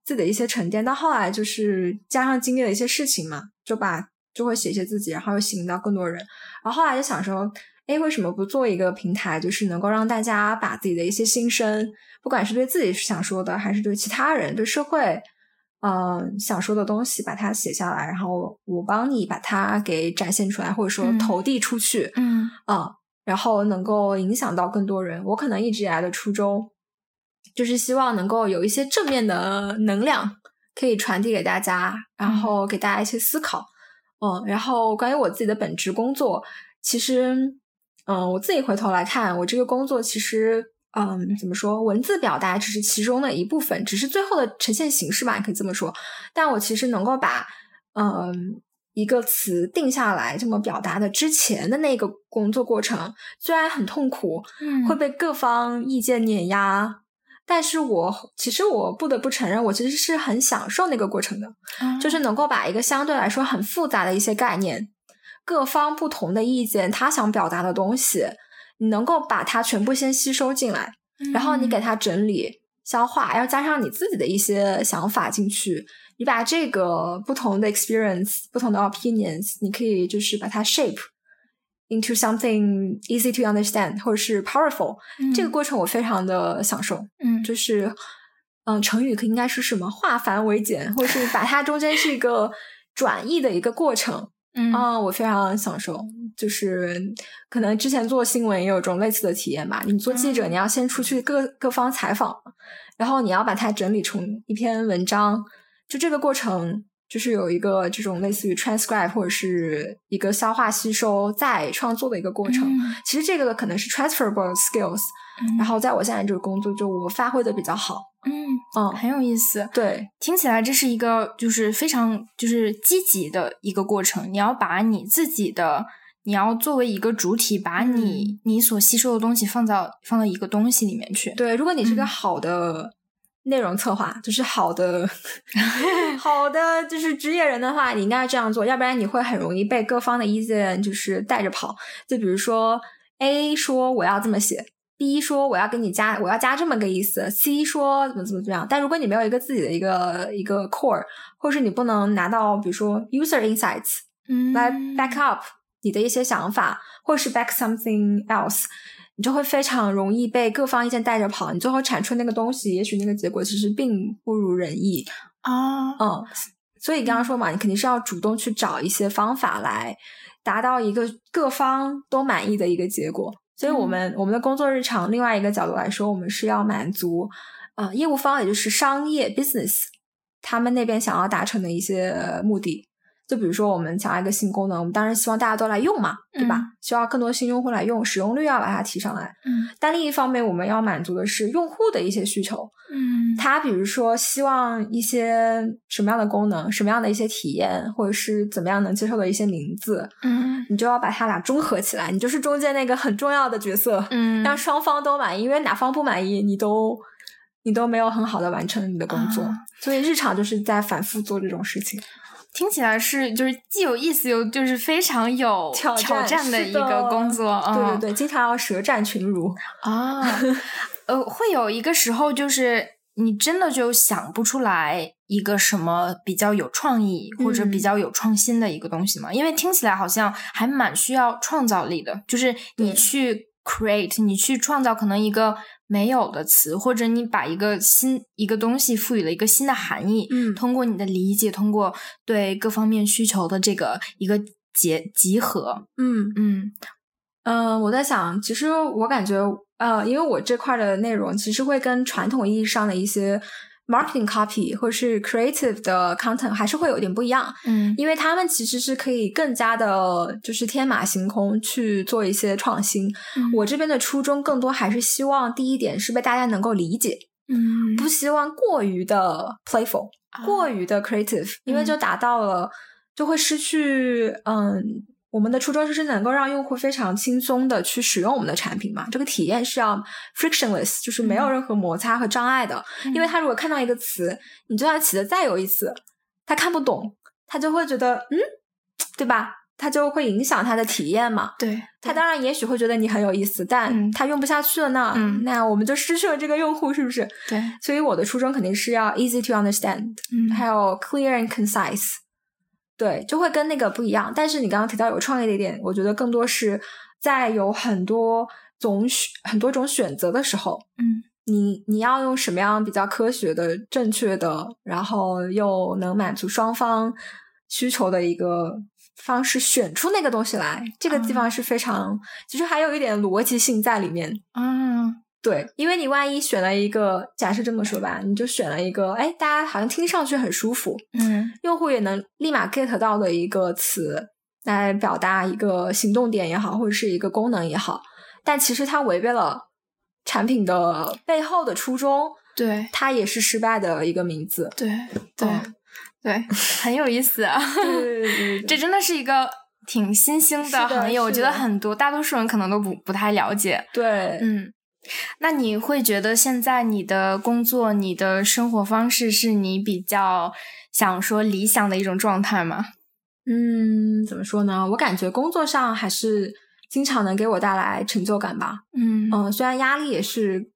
自己的一些沉淀，到后来就是加上经历了一些事情嘛，就把就会写一些自己，然后又吸引到更多人。然后后来就想说，哎，为什么不做一个平台，就是能够让大家把自己的一些心声，不管是对自己想说的，还是对其他人、对社会，嗯，想说的东西，把它写下来，然后我帮你把它给展现出来，或者说投递出去，嗯啊。然后能够影响到更多人。我可能一直以来的初衷，就是希望能够有一些正面的能量可以传递给大家，然后给大家一些思考。嗯，然后关于我自己的本职工作，其实，嗯，我自己回头来看，我这个工作其实，嗯，怎么说，文字表达只是其中的一部分，只是最后的呈现形式吧，可以这么说。但我其实能够把，嗯。一个词定下来这么表达的之前的那个工作过程，虽然很痛苦，会被各方意见碾压，但是我其实我不得不承认，我其实是很享受那个过程的，就是能够把一个相对来说很复杂的一些概念，各方不同的意见，他想表达的东西，你能够把它全部先吸收进来，然后你给它整理消化，要加上你自己的一些想法进去，你把这个不同的 experience、不同的 opinions，你可以就是把它 shape。into something easy to understand，或者是 powerful，这个过程我非常的享受。嗯，就是嗯，成语可应该是什么？化繁为简，或者是把它中间是一个转译的一个过程。嗯，我非常享受。就是可能之前做新闻也有这种类似的体验吧。你做记者，你要先出去各各方采访，然后你要把它整理成一篇文章，就这个过程。就是有一个这种类似于 transcribe 或者是一个消化吸收再创作的一个过程。其实这个可能是 transferable skills。然后在我现在这个工作，就我发挥的比较好。嗯嗯，很有意思。对，听起来这是一个就是非常就是积极的一个过程。你要把你自己的，你要作为一个主体，把你你所吸收的东西放到放到一个东西里面去。对，如果你是个好的。内容策划就是好的，好的就是职业人的话，你应该这样做，要不然你会很容易被各方的意见就是带着跑。就比如说 A 说我要这么写，B 说我要给你加我要加这么个意思，C 说怎么怎么怎么样。但如果你没有一个自己的一个一个 core，或是你不能拿到比如说 user insights 来 back up 你的一些想法，或是 back something else。你就会非常容易被各方意见带着跑，你最后产出那个东西，也许那个结果其实并不如人意啊。嗯，所以刚刚说嘛，你肯定是要主动去找一些方法来达到一个各方都满意的一个结果。所以我们我们的工作日常，另外一个角度来说，我们是要满足啊业务方，也就是商业 business 他们那边想要达成的一些目的。就比如说，我们想要一个新功能，我们当然希望大家都来用嘛，对吧？希望更多新用户来用，使用率要把它提上来。嗯。但另一方面，我们要满足的是用户的一些需求。嗯。他比如说，希望一些什么样的功能，什么样的一些体验，或者是怎么样能接受的一些名字。嗯。你就要把它俩综合起来，你就是中间那个很重要的角色。嗯。让双方都满意，因为哪方不满意，你都你都没有很好的完成你的工作。所以日常就是在反复做这种事情。听起来是就是既有意思又就是非常有挑战的一个工作，对对对，经常要舌战群儒啊。呃，会有一个时候就是你真的就想不出来一个什么比较有创意或者比较有创新的一个东西吗？因为听起来好像还蛮需要创造力的，就是你去 create，你去创造可能一个。没有的词，或者你把一个新一个东西赋予了一个新的含义，嗯，通过你的理解，通过对各方面需求的这个一个结集合，嗯。嗯。嗯，我在想，其实我感觉，呃，因为我这块的内容其实会跟传统意义上的一些。Marketing copy 或者是 creative 的 content 还是会有点不一样，嗯，因为他们其实是可以更加的，就是天马行空去做一些创新。我这边的初衷更多还是希望第一点是被大家能够理解，嗯，不希望过于的 playful，过于的 creative，因为就达到了就会失去，嗯。我们的初衷就是能够让用户非常轻松的去使用我们的产品嘛，这个体验是要 frictionless，就是没有任何摩擦和障碍的。因为他如果看到一个词，你就算起的再有意思，他看不懂，他就会觉得嗯，对吧？他就会影响他的体验嘛。对，他当然也许会觉得你很有意思，但他用不下去了呢，那我们就失去了这个用户，是不是？对，所以我的初衷肯定是要 easy to understand，嗯，还有 clear and concise。对，就会跟那个不一样。但是你刚刚提到有创业的一点，我觉得更多是在有很多种选很多种选择的时候，嗯，你你要用什么样比较科学的、正确的，然后又能满足双方需求的一个方式选出那个东西来，这个地方是非常，其实还有一点逻辑性在里面，嗯。对，因为你万一选了一个，假设这么说吧，你就选了一个，哎，大家好像听上去很舒服，嗯，用户也能立马 get 到的一个词来表达一个行动点也好，或者是一个功能也好，但其实它违背了产品的背后的初衷，对，它也是失败的一个名字，对，对，对，很有意思啊，对，这真的是一个挺新兴的行业，我觉得很多大多数人可能都不不太了解，对，嗯。那你会觉得现在你的工作、你的生活方式是你比较想说理想的一种状态吗？嗯，怎么说呢？我感觉工作上还是经常能给我带来成就感吧。嗯嗯，虽然压力也是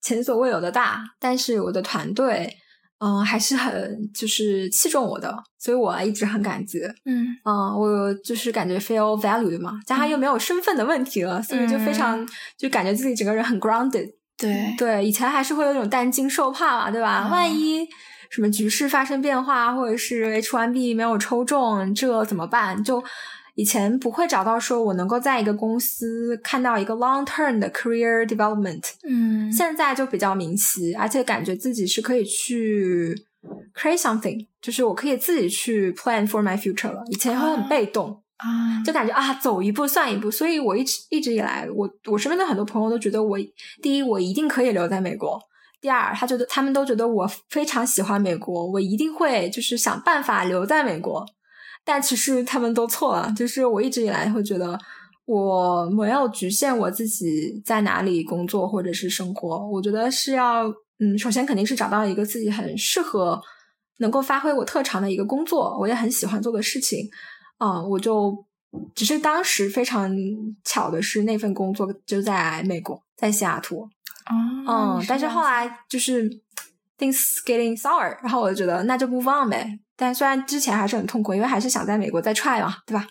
前所未有的大，但是我的团队。嗯，还是很就是器重我的，所以我一直很感激。嗯嗯，我就是感觉 feel valued 嘛，加上又没有身份的问题了，所以就非常就感觉自己整个人很 grounded。对对，以前还是会有种担惊受怕嘛，对吧？万一什么局势发生变化，或者是 H one B 没有抽中，这怎么办？就。以前不会找到说我能够在一个公司看到一个 long term 的 career development，嗯，现在就比较明晰，而且感觉自己是可以去 create something，就是我可以自己去 plan for my future 了。以前会很被动啊，就感觉啊走一步算一步，所以我一直一直以来，我我身边的很多朋友都觉得我第一我一定可以留在美国，第二他觉得他们都觉得我非常喜欢美国，我一定会就是想办法留在美国。但其实他们都错了，就是我一直以来会觉得我没有局限我自己在哪里工作或者是生活，我觉得是要嗯，首先肯定是找到一个自己很适合能够发挥我特长的一个工作，我也很喜欢做的事情。啊，我就只是当时非常巧的是那份工作就在美国，在西雅图，嗯，但是后来就是 things getting sour，然后我就觉得那就 move on 呗。但虽然之前还是很痛苦，因为还是想在美国再踹嘛，对吧？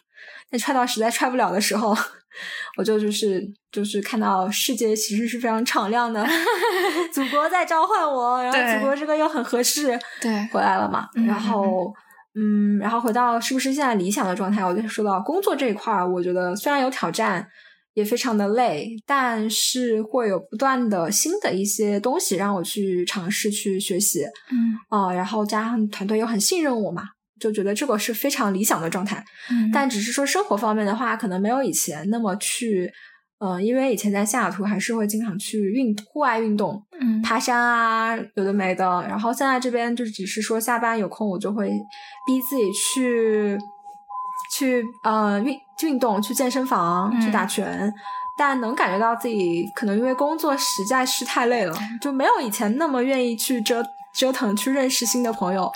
但踹到实在踹不了的时候，我就就是就是看到世界其实是非常敞亮的，祖国在召唤我，然后祖国这个又很合适，对，回来了嘛。然后嗯，然后回到是不是现在理想的状态？我就说到工作这一块儿，我觉得虽然有挑战。也非常的累，但是会有不断的新的一些东西让我去尝试去学习，嗯啊，然后加上团队又很信任我嘛，就觉得这个是非常理想的状态。嗯，但只是说生活方面的话，可能没有以前那么去，嗯，因为以前在西雅图还是会经常去运户外运动，嗯，爬山啊，有的没的。然后现在这边就只是说下班有空，我就会逼自己去。去呃运运动，去健身房，去打拳，但能感觉到自己可能因为工作实在是太累了，就没有以前那么愿意去折折腾，去认识新的朋友，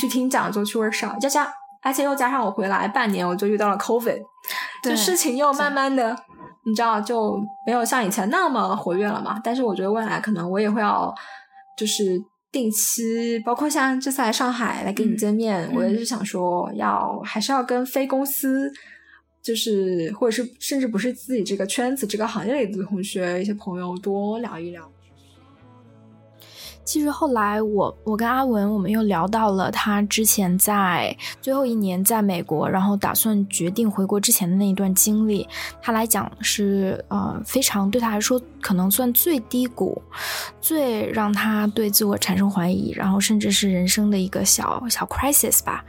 去听讲座，去 workshop。加上而且又加上我回来半年，我就遇到了 COVID，就事情又慢慢的，你知道就没有像以前那么活跃了嘛。但是我觉得未来可能我也会要就是。定期，包括像这次来上海来跟你见面，我也是想说，要还是要跟非公司，就是或者是甚至不是自己这个圈子、这个行业里的同学、一些朋友多聊一聊。其实后来我我跟阿文我们又聊到了他之前在最后一年在美国，然后打算决定回国之前的那一段经历。他来讲是呃非常对他来说可能算最低谷，最让他对自我产生怀疑，然后甚至是人生的一个小小 crisis 吧。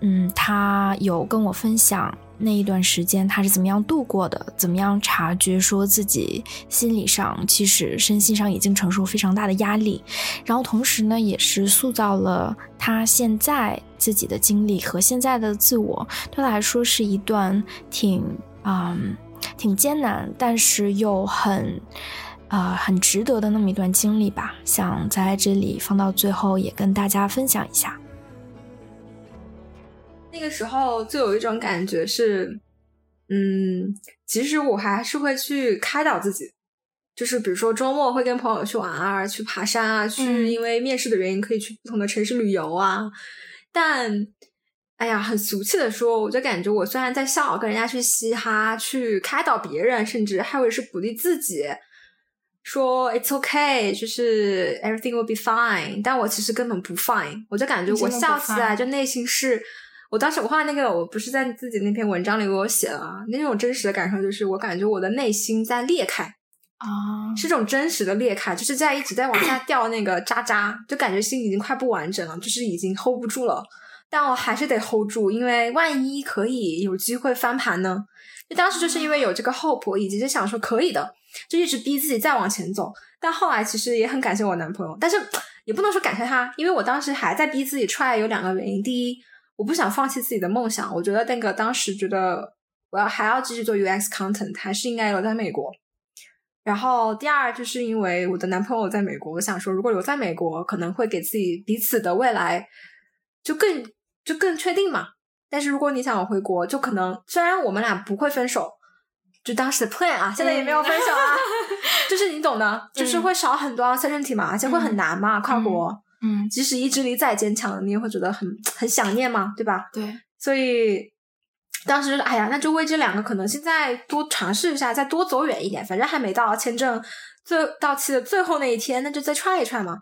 嗯，他有跟我分享。那一段时间他是怎么样度过的？怎么样察觉说自己心理上其实身心上已经承受非常大的压力，然后同时呢，也是塑造了他现在自己的经历和现在的自我，对他来说是一段挺嗯挺艰难，但是又很啊很值得的那么一段经历吧。想在这里放到最后也跟大家分享一下。那个时候就有一种感觉是，嗯，其实我还是会去开导自己，就是比如说周末会跟朋友去玩啊，去爬山啊，去因为面试的原因可以去不同的城市旅游啊。但，哎呀，很俗气的说，我就感觉我虽然在笑跟人家去嘻哈，去开导别人，甚至还会是鼓励自己，说 it's okay，就是 everything will be fine，但我其实根本不 fine，我就感觉我笑起来就内心是。我当时我画那个，我不是在自己那篇文章里给我写了那种真实的感受，就是我感觉我的内心在裂开啊，是种真实的裂开，就是在一直在往下 掉那个渣渣，就感觉心已经快不完整了，就是已经 hold 不住了，但我还是得 hold 住，因为万一可以有机会翻盘呢？就当时就是因为有这个 hope，以及就想说可以的，就一直逼自己再往前走。但后来其实也很感谢我男朋友，但是 也不能说感谢他，因为我当时还在逼自己 try，有两个原因，第一。我不想放弃自己的梦想，我觉得那个当时觉得我要还要继续做 UX content，还是应该留在美国。然后第二就是因为我的男朋友在美国，我想说如果留在美国，可能会给自己彼此的未来就更就更确定嘛。但是如果你想我回国，就可能虽然我们俩不会分手，就当时的 plan 啊，现在也没有分手啊，就是你懂的，就是会少很多 uncertainty 嘛，而且会很难嘛，跨国，嗯，即使意志力再坚强，你也会觉得很很想念嘛，对吧？对，所以。当时哎呀，那就为这两个可能性再多尝试一下，再多走远一点，反正还没到签证最到期的最后那一天，那就再踹一踹嘛。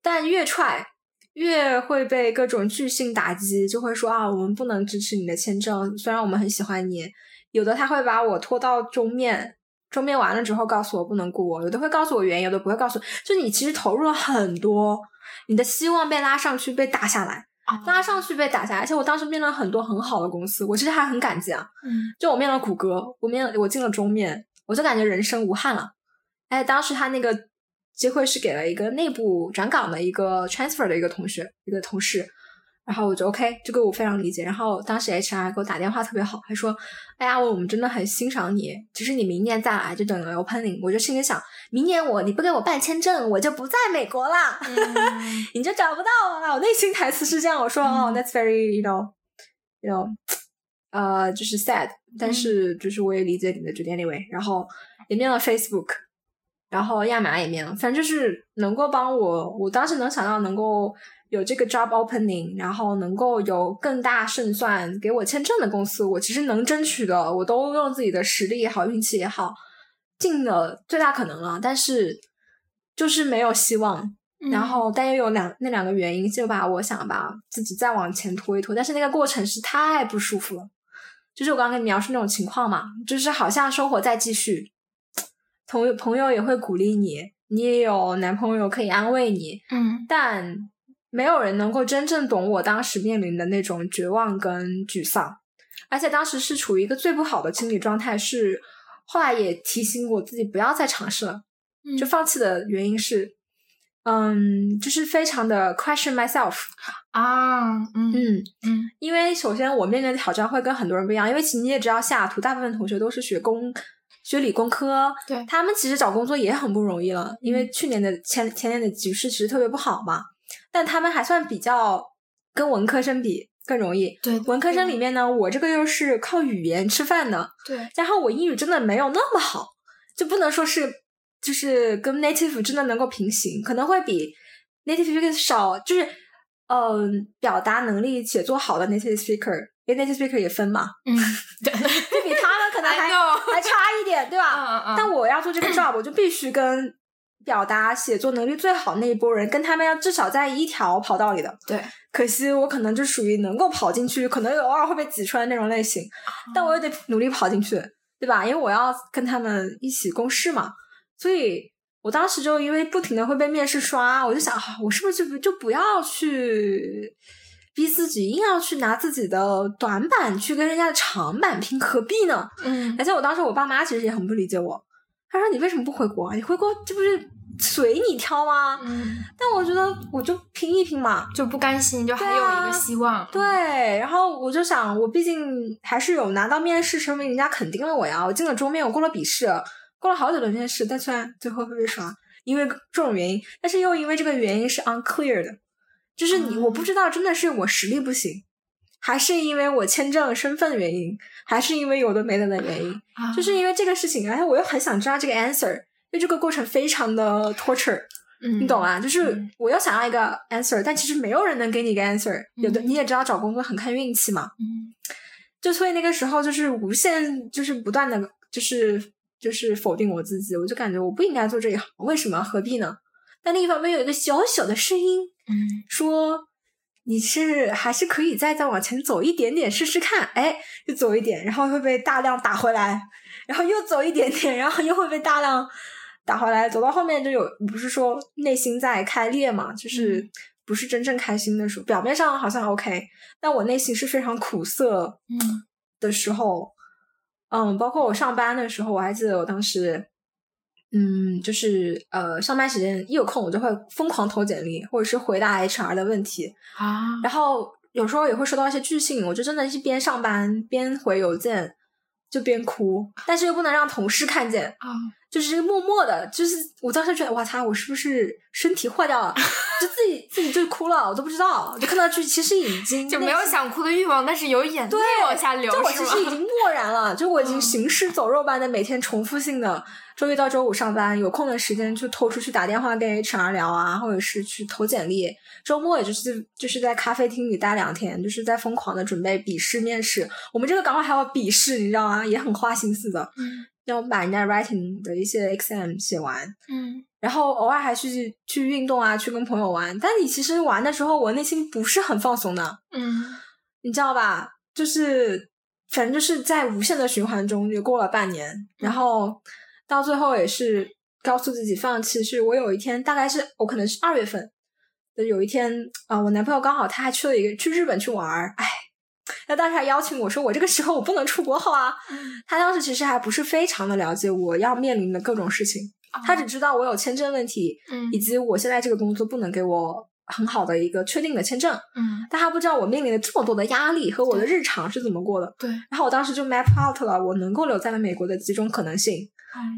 但越踹越会被各种巨性打击，就会说啊，我们不能支持你的签证，虽然我们很喜欢你。有的他会把我拖到终面，终面完了之后告诉我不能雇我，有的会告诉我原因，有的不会告诉。就你其实投入了很多，你的希望被拉上去，被打下来。拉上去被打下来，而且我当时面了很多很好的公司，我其实还很感激啊。嗯，就我面了谷歌，我面我进了中面，我就感觉人生无憾了。哎，当时他那个机会是给了一个内部转岗的一个 transfer 的一个同学，一个同事。然后我就 OK，这个我非常理解。然后当时 HR 给我打电话特别好，还说：“哎呀，我们真的很欣赏你，其实你明年再来就等于 opening。”我就心里想，明年我你不给我办签证，我就不在美国了，你就找不到我了。我内心台词是这样，我说：“哦，That's very you know，you know，呃，就是 sad，但是就是我也理解你的决定。Anyway，然后也面了 Facebook，然后亚马也面了，反正就是能够帮我，我当时能想到能够。有这个 job opening，然后能够有更大胜算给我签证的公司，我其实能争取的，我都用自己的实力也好，运气也好，尽了最大可能了。但是就是没有希望，然后但又有两那两个原因，就把我想把自己再往前拖一拖。但是那个过程是太不舒服了，就是我刚刚跟你描述那种情况嘛，就是好像生活在继续，朋友朋友也会鼓励你，你也有男朋友可以安慰你，嗯，但。没有人能够真正懂我当时面临的那种绝望跟沮丧，而且当时是处于一个最不好的心理状态。是后来也提醒我自己不要再尝试了，就放弃的原因是，嗯，就是非常的 question myself 啊，嗯嗯嗯，因为首先我面临的挑战会跟很多人不一样，因为其实你也知道，西雅图大部分同学都是学工学理工科，对他们其实找工作也很不容易了，因为去年的前前年的局势其实特别不好嘛。但他们还算比较跟文科生比更容易。对，文科生里面呢，我这个又是靠语言吃饭的。对，然后我英语真的没有那么好，就不能说是就是跟 native 真的能够平行，可能会比 native speaker 少，就是嗯，表达能力写作好的 native speaker，因为 native speaker 也分嘛。嗯，对，就比他们可能还还差一点，对吧？嗯嗯嗯。但我要做这个 job，我就必须跟。表达写作能力最好那一波人，跟他们要至少在一条跑道里的。对，可惜我可能就属于能够跑进去，可能偶尔会被挤出来那种类型，但我也得努力跑进去，对吧？因为我要跟他们一起共事嘛。所以我当时就因为不停的会被面试刷，我就想，我是不是就不就不要去逼自己，硬要去拿自己的短板去跟人家的长板拼，何必呢？嗯。而且我当时我爸妈其实也很不理解我，他说：“你为什么不回国？你回国这不是？”随你挑吗？嗯，但我觉得我就拼一拼嘛，就不甘心，就还有一个希望。对，然后我就想，我毕竟还是有拿到面试，说明人家肯定了我呀。我进了桌面，我过了笔试，过了好久的面试，但虽然最后会被刷，因为这种原因，但是又因为这个原因是 unclear 的，就是你我不知道真的是我实力不行，还是因为我签证身份的原因，还是因为有的没的的原因，就是因为这个事情，而且我又很想知道这个 answer。因为这个过程非常的 torture，你懂啊？就是我又想要一个 answer，但其实没有人能给你一个 answer。有的你也知道，找工作很看运气嘛。嗯，就所以那个时候就是无限，就是不断的，就是就是否定我自己。我就感觉我不应该做这一行，为什么？何必呢？但另一方面有一个小小的声音，嗯，说你是还是可以再再往前走一点点试试看。哎，就走一点，然后会被大量打回来，然后又走一点点，然后又会被大量。打回来，走到后面就有，不是说内心在开裂嘛，就是不是真正开心的时候。表面上好像 OK，但我内心是非常苦涩，嗯的时候，嗯，包括我上班的时候，我还记得我当时，嗯，就是呃，上班时间一有空，我就会疯狂投简历，或者是回答 HR 的问题啊，然后有时候也会收到一些拒信，我就真的是边上班边回邮件。就边哭，但是又不能让同事看见啊。就是默默的，就是我当时觉得，哇操，我是不是身体坏掉了？就自己自己就哭了，我都不知道。就看到剧，其实已经就没有想哭的欲望，但是有眼泪往下流，就我其实已经漠然了，就我已经行尸走肉般的每天重复性的周一到周五上班，有空的时间就偷出去打电话跟 HR 聊啊，或者是去投简历。周末也就是就是在咖啡厅里待两天，就是在疯狂的准备笔试面试。我们这个岗位还要笔试，你知道吗？也很花心思的。嗯。要把人家 writing 的一些 exam 写完，嗯，然后偶尔还去去运动啊，去跟朋友玩。但你其实玩的时候，我内心不是很放松的，嗯，你知道吧？就是反正就是在无限的循环中，就过了半年，然后到最后也是告诉自己放弃。是我有一天，大概是我可能是二月份的有一天啊，我男朋友刚好他还去了一个去日本去玩，哎。那当时还邀请我说，我这个时候我不能出国，后啊。他当时其实还不是非常的了解我要面临的各种事情，他只知道我有签证问题，以及我现在这个工作不能给我很好的一个确定的签证。嗯，但他不知道我面临的这么多的压力和我的日常是怎么过的。对。然后我当时就 map out 了我能够留在了美国的几种可能性，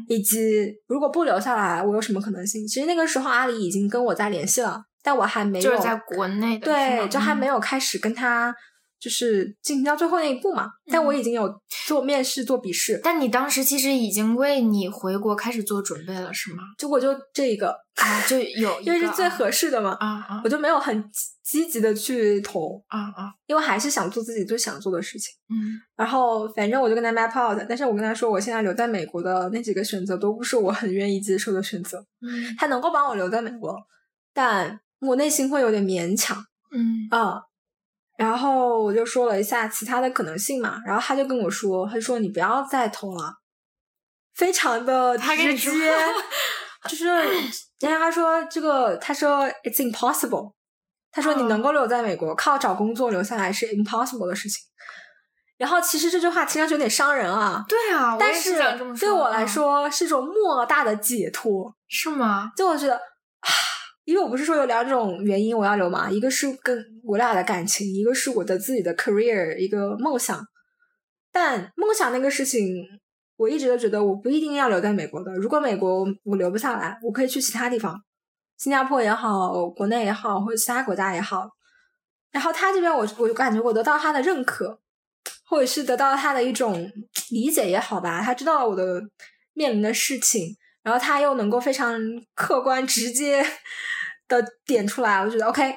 以及如果不留下来，我有什么可能性。其实那个时候阿里已经跟我在联系了，但我还没有就是在国内的，对，就还没有开始跟他。就是进行到最后那一步嘛，但我已经有做面试、做笔试。但你当时其实已经为你回国开始做准备了，是吗？就我就这一个啊，就有因为是最合适的嘛啊啊，我就没有很积极的去投啊啊，因为还是想做自己最想做的事情。嗯，然后反正我就跟他 map out，但是我跟他说，我现在留在美国的那几个选择都不是我很愿意接受的选择。嗯，他能够帮我留在美国，但我内心会有点勉强。嗯啊。然后我就说了一下其他的可能性嘛，然后他就跟我说，他说你不要再投了，非常的直接，就是人家他说这个，他说 it's impossible，他说你能够留在美国靠找工作留下来是 impossible 的事情。然后其实这句话听上去有点伤人啊，对啊，但是对我来说是一种莫大的解脱，是吗？就我觉得。因为我不是说有两种原因我要留嘛，一个是跟我俩的感情，一个是我的自己的 career 一个梦想。但梦想那个事情，我一直都觉得我不一定要留在美国的。如果美国我留不下来，我可以去其他地方，新加坡也好，国内也好，或者其他国家也好。然后他这边，我我就感觉我得到他的认可，或者是得到他的一种理解也好吧。他知道我的面临的事情。然后他又能够非常客观直接的点出来，我觉得 OK，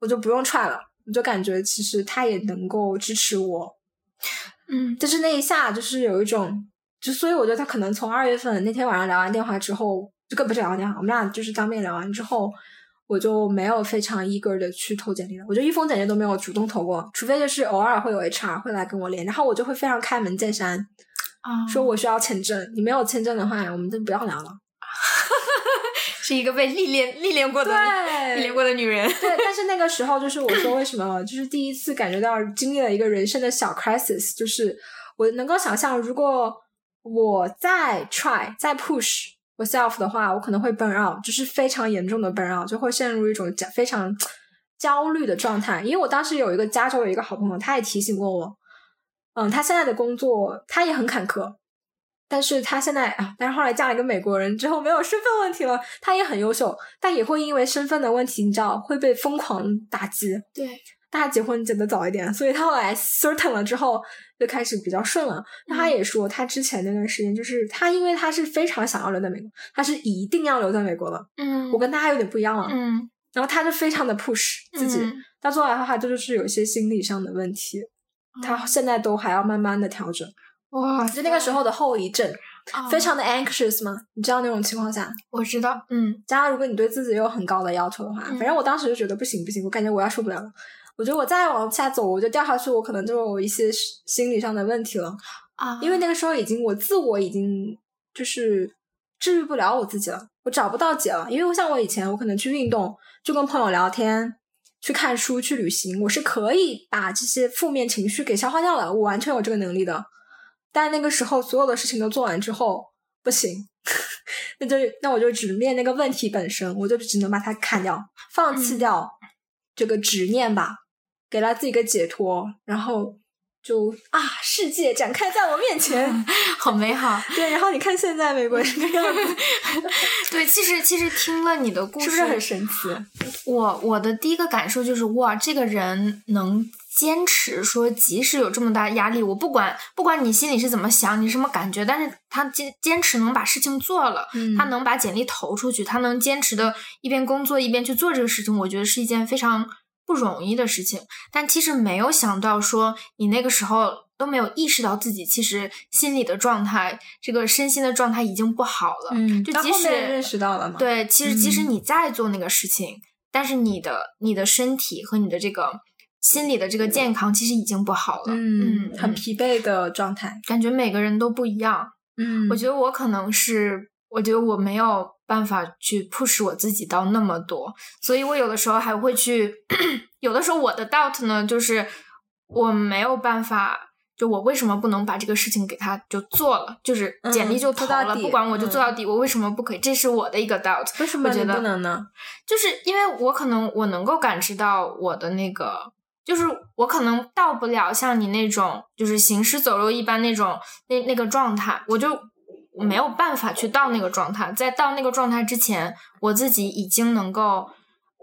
我就不用踹了，我就感觉其实他也能够支持我，嗯，但是那一下就是有一种，就所以我觉得他可能从二月份那天晚上聊完电话之后，就更不是聊完电话，我们俩就是当面聊完之后，我就没有非常 eager 的去投简历了，我就一封简历都没有主动投过，除非就是偶尔会有 HR 会来跟我连，然后我就会非常开门见山。啊，说我需要签证，你没有签证的话，我们就不要聊了。是一个被历练历练过的历练过的女人。对，但是 那个时候就是我说为什么，就是第一次感觉到经历了一个人生的小 crisis，就是我能够想象，如果我再 try 再 push myself 的话，我可能会 burn out，就是非常严重的 burn out，就会陷入一种非常焦虑的状态。因为我当时有一个加州有一个好朋友，他也提醒过我。嗯，他现在的工作他也很坎坷，但是他现在啊，但是后来嫁了一个美国人之后，没有身份问题了，他也很优秀，但也会因为身份的问题，你知道会被疯狂打击。对，大家结婚结得早一点，所以他后来 certain 了之后，就开始比较顺了。那他也说，他之前那段时间就是他，因为他是非常想要留在美国，他是一定要留在美国的。嗯，我跟他有点不一样了。嗯，然后他就非常的 push 自己，到最后的话，这就是有一些心理上的问题。他现在都还要慢慢的调整，哇！就那个时候的后遗症，非常的 anxious 吗？你知道那种情况下，我知道，嗯，加上如果你对自己有很高的要求的话，反正我当时就觉得不行不行，我感觉我要受不了了。我觉得我再往下走，我就掉下去，我可能就有一些心理上的问题了啊！因为那个时候已经我自我已经就是治愈不了我自己了，我找不到解了。因为我像我以前，我可能去运动，就跟朋友聊天。去看书、去旅行，我是可以把这些负面情绪给消化掉的，我完全有这个能力的。但那个时候，所有的事情都做完之后，不行，那就那我就只面那个问题本身，我就只能把它砍掉，放弃掉这个执念吧，给了自己一个解脱，然后就啊，世界展开在我面前，好美好。对，然后你看现在美国这个样子，对，其实其实听了你的故事，是不是很神奇？我我的第一个感受就是哇，这个人能坚持说，即使有这么大压力，我不管不管你心里是怎么想，你什么感觉，但是他坚坚持能把事情做了，他能把简历投出去，他能坚持的一边工作一边去做这个事情，我觉得是一件非常。不容易的事情，但其实没有想到说你那个时候都没有意识到自己其实心理的状态，这个身心的状态已经不好了。嗯，就即使认识到了嘛。对，其实即使你在做那个事情，但是你的你的身体和你的这个心理的这个健康其实已经不好了。嗯，很疲惫的状态，感觉每个人都不一样。嗯，我觉得我可能是，我觉得我没有。办法去 push 我自己到那么多，所以我有的时候还会去，有的时候我的 doubt 呢，就是我没有办法，就我为什么不能把这个事情给他就做了，就是简历就投了，不管我就做到底，我为什么不可以？这是我的一个 doubt。为什么你不能呢？就是因为我可能我能够感知到我的那个，就是我可能到不了像你那种就是行尸走肉一般那种那那个状态，我就。没有办法去到那个状态，在到那个状态之前，我自己已经能够，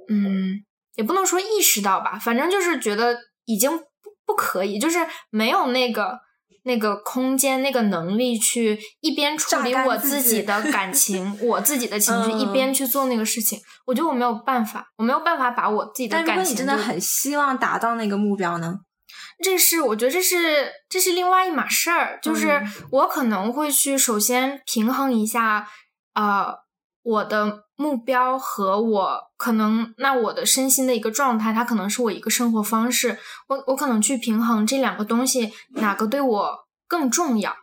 嗯，也不能说意识到吧，反正就是觉得已经不不可以，就是没有那个那个空间、那个能力去一边处理我自己的 感情、我自己的情绪，一边去做那个事情。我觉得我没有办法，我没有办法把我自己的感情。但如果你真的很希望达到那个目标呢？这是我觉得这是这是另外一码事儿，就是我可能会去首先平衡一下，呃，我的目标和我可能那我的身心的一个状态，它可能是我一个生活方式，我我可能去平衡这两个东西哪个对我更重要，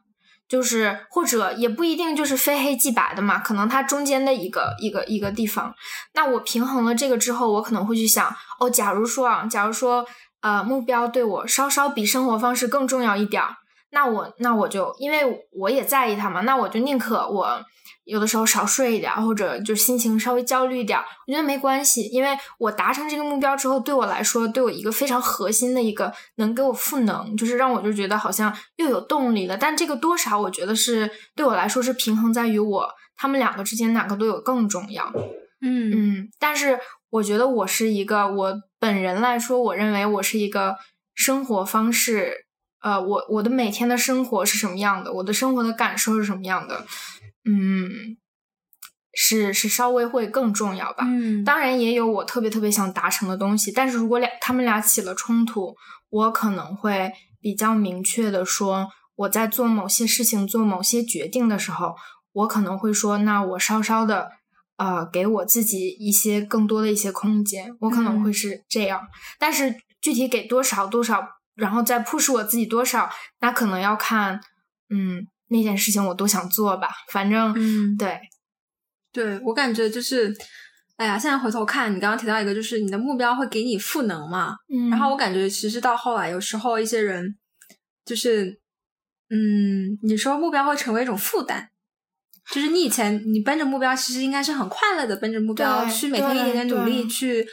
就是或者也不一定就是非黑即白的嘛，可能它中间的一个一个一个地方，那我平衡了这个之后，我可能会去想，哦，假如说啊，假如说。呃，目标对我稍稍比生活方式更重要一点儿，那我那我就因为我也在意他嘛，那我就宁可我有的时候少睡一点，或者就心情稍微焦虑一点，我觉得没关系，因为我达成这个目标之后，对我来说，对我一个非常核心的一个能给我赋能，就是让我就觉得好像又有动力了。但这个多少，我觉得是对我来说是平衡在于我他们两个之间哪个对我更重要。嗯嗯，但是我觉得我是一个我。本人来说，我认为我是一个生活方式，呃，我我的每天的生活是什么样的，我的生活的感受是什么样的，嗯，是是稍微会更重要吧。嗯，当然也有我特别特别想达成的东西，但是如果俩他们俩起了冲突，我可能会比较明确的说，我在做某些事情、做某些决定的时候，我可能会说，那我稍稍的。呃，给我自己一些更多的一些空间，我可能会是这样，但是具体给多少多少，然后再 push 我自己多少，那可能要看，嗯，那件事情我多想做吧，反正，嗯，对，对我感觉就是，哎呀，现在回头看你刚刚提到一个，就是你的目标会给你赋能嘛，嗯，然后我感觉其实到后来，有时候一些人就是，嗯，你说目标会成为一种负担。就是你以前你奔着目标，其实应该是很快乐的，奔着目标去每天一点点努力去，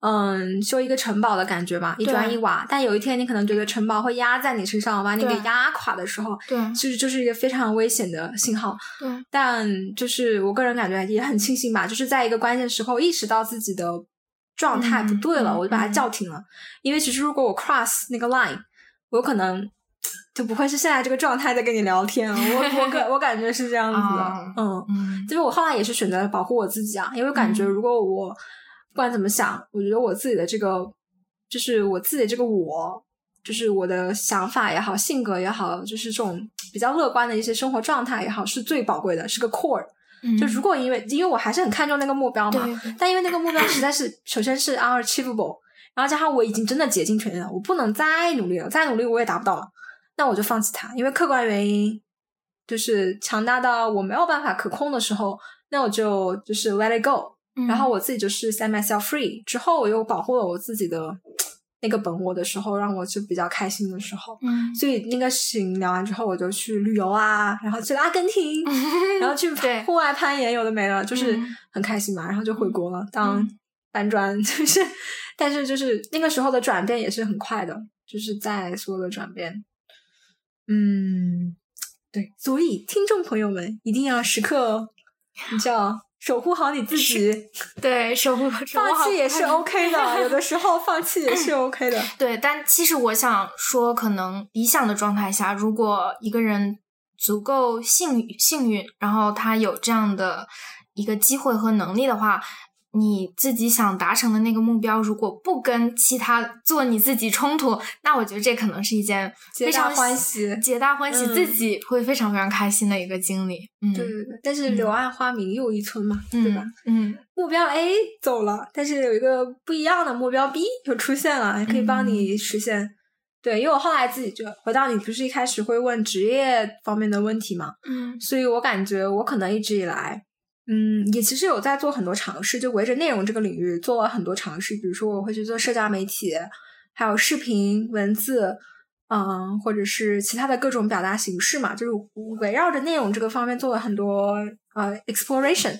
嗯，修一个城堡的感觉吧，一砖一瓦。但有一天你可能觉得城堡会压在你身上，把你给压垮的时候，对，其实就是一个非常危险的信号。对，但就是我个人感觉也很庆幸吧，就是在一个关键时候意识到自己的状态不对了，我就把它叫停了。因为其实如果我 cross 那个 line，我可能。就不会是现在这个状态在跟你聊天，我我感 我感觉是这样子的，嗯，就是我后来也是选择了保护我自己啊，因为感觉如果我不管怎么想，我觉得我自己的这个就是我自己这个我，就是我的想法也好，性格也好，就是这种比较乐观的一些生活状态也好，是最宝贵的，是个 core。就如果因为因为我还是很看重那个目标嘛，但因为那个目标实在是首先是 unachievable，然后加上我已经真的竭尽全力了，我不能再努力了，再努力我也达不到了。那我就放弃它，因为客观原因就是强大到我没有办法可控的时候，那我就就是 let it go，然后我自己就是 set myself free。之后我又保护了我自己的那个本我的时候，让我就比较开心的时候。嗯，所以那个事情聊完之后，我就去旅游啊，然后去阿根廷，然后去户外攀岩，有的没了，就是很开心嘛。然后就回国了，当搬砖，就是，但是就是那个时候的转变也是很快的。就是在所有的转变。嗯，对，所以听众朋友们一定要时刻，你知道。守护好你自己，对，守护放弃也是 OK 的，有的时候放弃也是 OK 的。对，但其实我想说，可能理想的状态下，如果一个人足够幸幸运，然后他有这样的一个机会和能力的话。你自己想达成的那个目标，如果不跟其他做你自己冲突，那我觉得这可能是一件非常欢喜、皆大欢喜，自己会非常非常开心的一个经历。嗯，对对对。但是柳暗花明又一村嘛，对吧？嗯，目标 A 走了，但是有一个不一样的目标 B 又出现了，还可以帮你实现。对，因为我后来自己就回到你，不是一开始会问职业方面的问题嘛？嗯，所以我感觉我可能一直以来。嗯，也其实有在做很多尝试，就围着内容这个领域做了很多尝试。比如说，我会去做社交媒体，还有视频、文字，嗯，或者是其他的各种表达形式嘛，就是围绕着内容这个方面做了很多呃 exploration。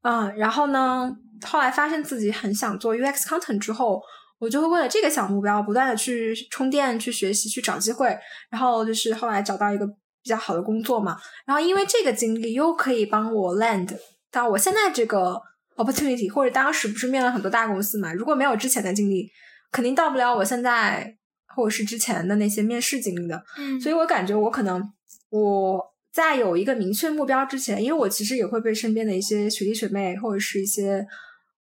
嗯，然后呢，后来发现自己很想做 UX content 之后，我就会为了这个小目标不断的去充电、去学习、去找机会，然后就是后来找到一个。比较好的工作嘛，然后因为这个经历又可以帮我 land 到我现在这个 opportunity，或者当时不是面了很多大公司嘛，如果没有之前的经历，肯定到不了我现在或者是之前的那些面试经历的。嗯，所以我感觉我可能我在有一个明确目标之前，因为我其实也会被身边的一些学弟学妹或者是一些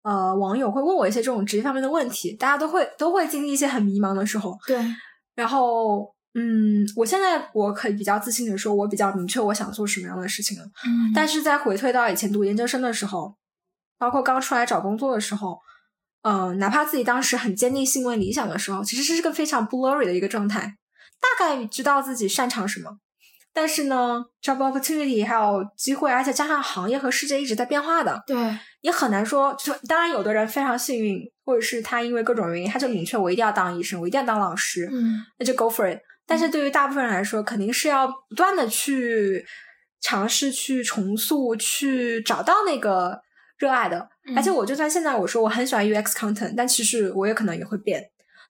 呃网友会问我一些这种职业方面的问题，大家都会都会经历一些很迷茫的时候。对，然后。嗯，我现在我可以比较自信的说，我比较明确我想做什么样的事情了。嗯，但是在回退到以前读研究生的时候，包括刚出来找工作的时候，嗯，哪怕自己当时很坚定信问理想的时候，其实是个非常 blurry 的一个状态，大概知道自己擅长什么，但是呢，job opportunity 还有机会，而且加上行业和世界一直在变化的，对，也很难说。就当然，有的人非常幸运，或者是他因为各种原因，他就明确我一定要当医生，我一定要当老师，嗯，那就 go for it。但是对于大部分人来说，肯定是要不断的去尝试、去重塑、去找到那个热爱的。而且我就算现在我说我很喜欢 UX content，但其实我也可能也会变。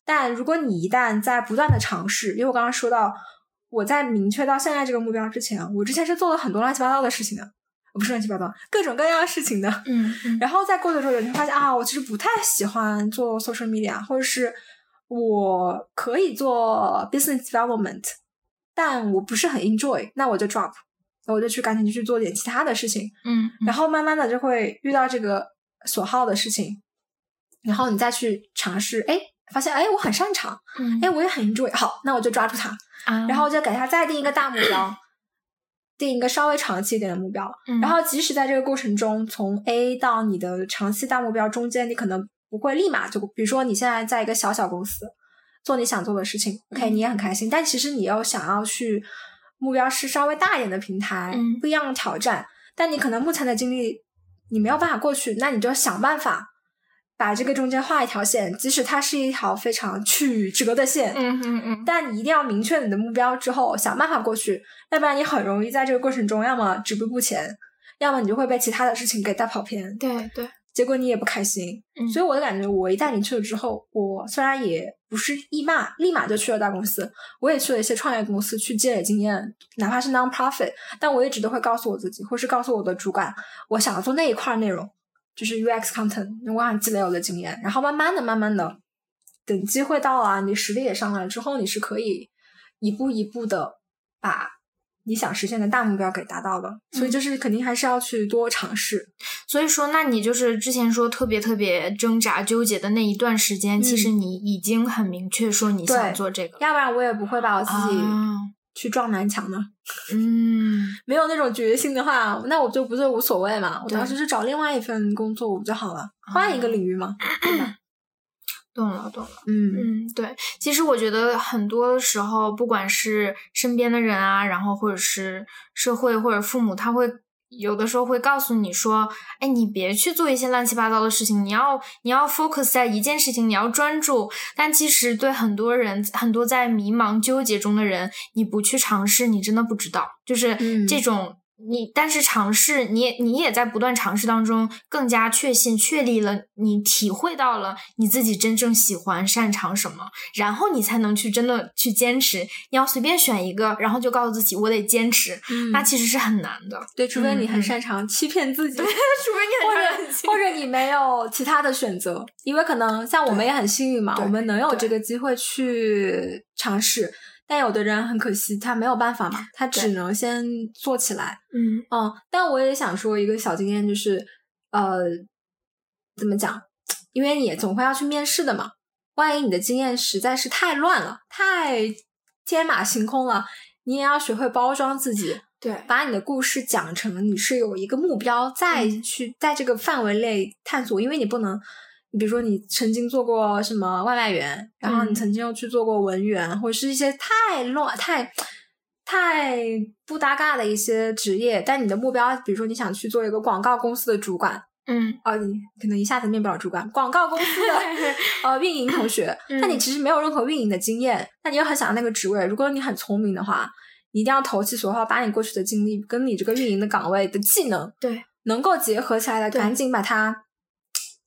但如果你一旦在不断的尝试，因为我刚刚说到我在明确到现在这个目标之前，我之前是做了很多乱七八糟的事情的，不是乱七八糟，各种各样的事情的。嗯，然后在过的时候，你会发现啊，我其实不太喜欢做 social media，或者是。我可以做 business development，但我不是很 enjoy，那我就 drop，那我就去赶紧去做点其他的事情，嗯，然后慢慢的就会遇到这个所好的事情，然后你再去尝试，哎，发现哎我很擅长，嗯，哎我也很 enjoy，好，那我就抓住它，然后就给他再定一个大目标，定一个稍微长期一点的目标，然后即使在这个过程中，从 A 到你的长期大目标中间，你可能。不会立马就，比如说你现在在一个小小公司做你想做的事情，OK，你也很开心。但其实你又想要去目标是稍微大一点的平台，不一样的挑战。但你可能目前的经历你没有办法过去，那你就想办法把这个中间画一条线，即使它是一条非常曲折的线，嗯嗯嗯。但你一定要明确你的目标之后，想办法过去，要不然你很容易在这个过程中要么止步不前，要么你就会被其他的事情给带跑偏。对对。结果你也不开心，所以我的感觉，我一旦你去了之后，我虽然也不是立马立马就去了大公司，我也去了一些创业公司去积累经验，哪怕是 non-profit，但我一直都会告诉我自己，或是告诉我的主管，我想要做那一块内容，就是 UX content，我想积累我的经验，然后慢慢的、慢慢的，等机会到了，你实力也上来之后，你是可以一步一步的把。你想实现的大目标给达到了，所以就是肯定还是要去多尝试。所以说，那你就是之前说特别特别挣扎纠结的那一段时间，其实你已经很明确说你想做这个，要不然我也不会把我自己去撞南墙呢。嗯，没有那种决心的话，那我就不是无所谓嘛。我当时是找另外一份工作不就好了，换一个领域嘛，对吧？懂了，懂了。嗯嗯，对。其实我觉得很多时候，不管是身边的人啊，然后或者是社会或者父母，他会有的时候会告诉你说：“哎，你别去做一些乱七八糟的事情，你要你要 focus 在一件事情，你要专注。”但其实对很多人，很多在迷茫纠结中的人，你不去尝试，你真的不知道。就是这种你但是尝试，你也你也在不断尝试当中，更加确信、确立了你体会到了你自己真正喜欢、擅长什么，然后你才能去真的去坚持。你要随便选一个，然后就告诉自己我得坚持，那其实是很难的。对，除非你很擅长欺骗自己，除非你很或者你没有其他的选择，因为可能像我们也很幸运嘛，我们能有这个机会去尝试。但有的人很可惜，他没有办法嘛，他只能先做起来。嗯嗯，但我也想说一个小经验，就是呃，怎么讲？因为你总会要去面试的嘛，万一你的经验实在是太乱了，太天马行空了，你也要学会包装自己，对，把你的故事讲成你是有一个目标，再去在这个范围内探索，因为你不能。比如说，你曾经做过什么外卖员，然后你曾经又去做过文员，或者是一些太乱、太太不搭嘎的一些职业，但你的目标，比如说你想去做一个广告公司的主管，嗯，哦，你可能一下子面不了主管，广告公司的 呃运营同学，但你其实没有任何运营的经验，那你又很想要那个职位，如果你很聪明的话，你一定要投其所好，把你过去的经历跟你这个运营的岗位的技能，对，能够结合起来的，赶紧把它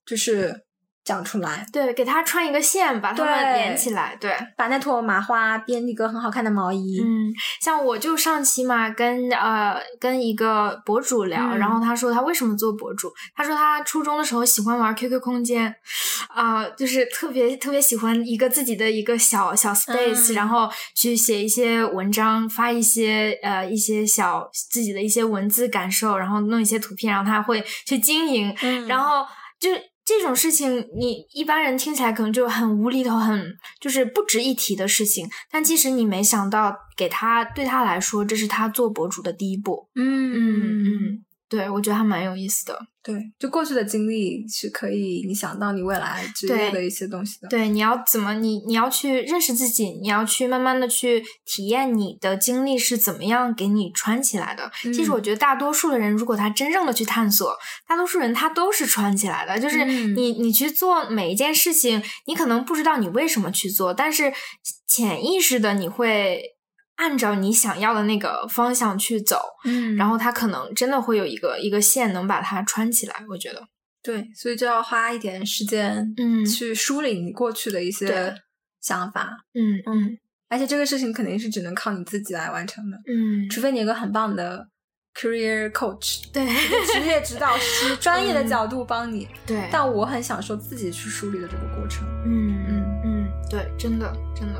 就是。讲出来，对，给他穿一个线，把它们连起来，对，把那坨麻花编一个很好看的毛衣。嗯，像我就上期嘛，跟呃跟一个博主聊，然后他说他为什么做博主，他说他初中的时候喜欢玩 QQ 空间，啊，就是特别特别喜欢一个自己的一个小小 space，然后去写一些文章，发一些呃一些小自己的一些文字感受，然后弄一些图片，然后他会去经营，然后就。这种事情，你一般人听起来可能就很无厘头，很就是不值一提的事情。但其实你没想到，给他对他来说，这是他做博主的第一步。嗯嗯嗯。对，我觉得还蛮有意思的。对，就过去的经历是可以影响到你未来职业的一些东西的。对，你要怎么你你要去认识自己，你要去慢慢的去体验你的经历是怎么样给你穿起来的。其实我觉得大多数的人，如果他真正的去探索，大多数人他都是穿起来的。就是你你去做每一件事情，你可能不知道你为什么去做，但是潜意识的你会。按照你想要的那个方向去走，嗯，然后它可能真的会有一个一个线能把它穿起来，我觉得，对，所以就要花一点时间，嗯，去梳理你过去的一些想法，嗯嗯，而且这个事情肯定是只能靠你自己来完成的，嗯，除非你有个很棒的 career coach，对，职业指导师，专业的角度帮你，对，但我很享受自己去梳理的这个过程，嗯。嗯嗯，对，真的真的。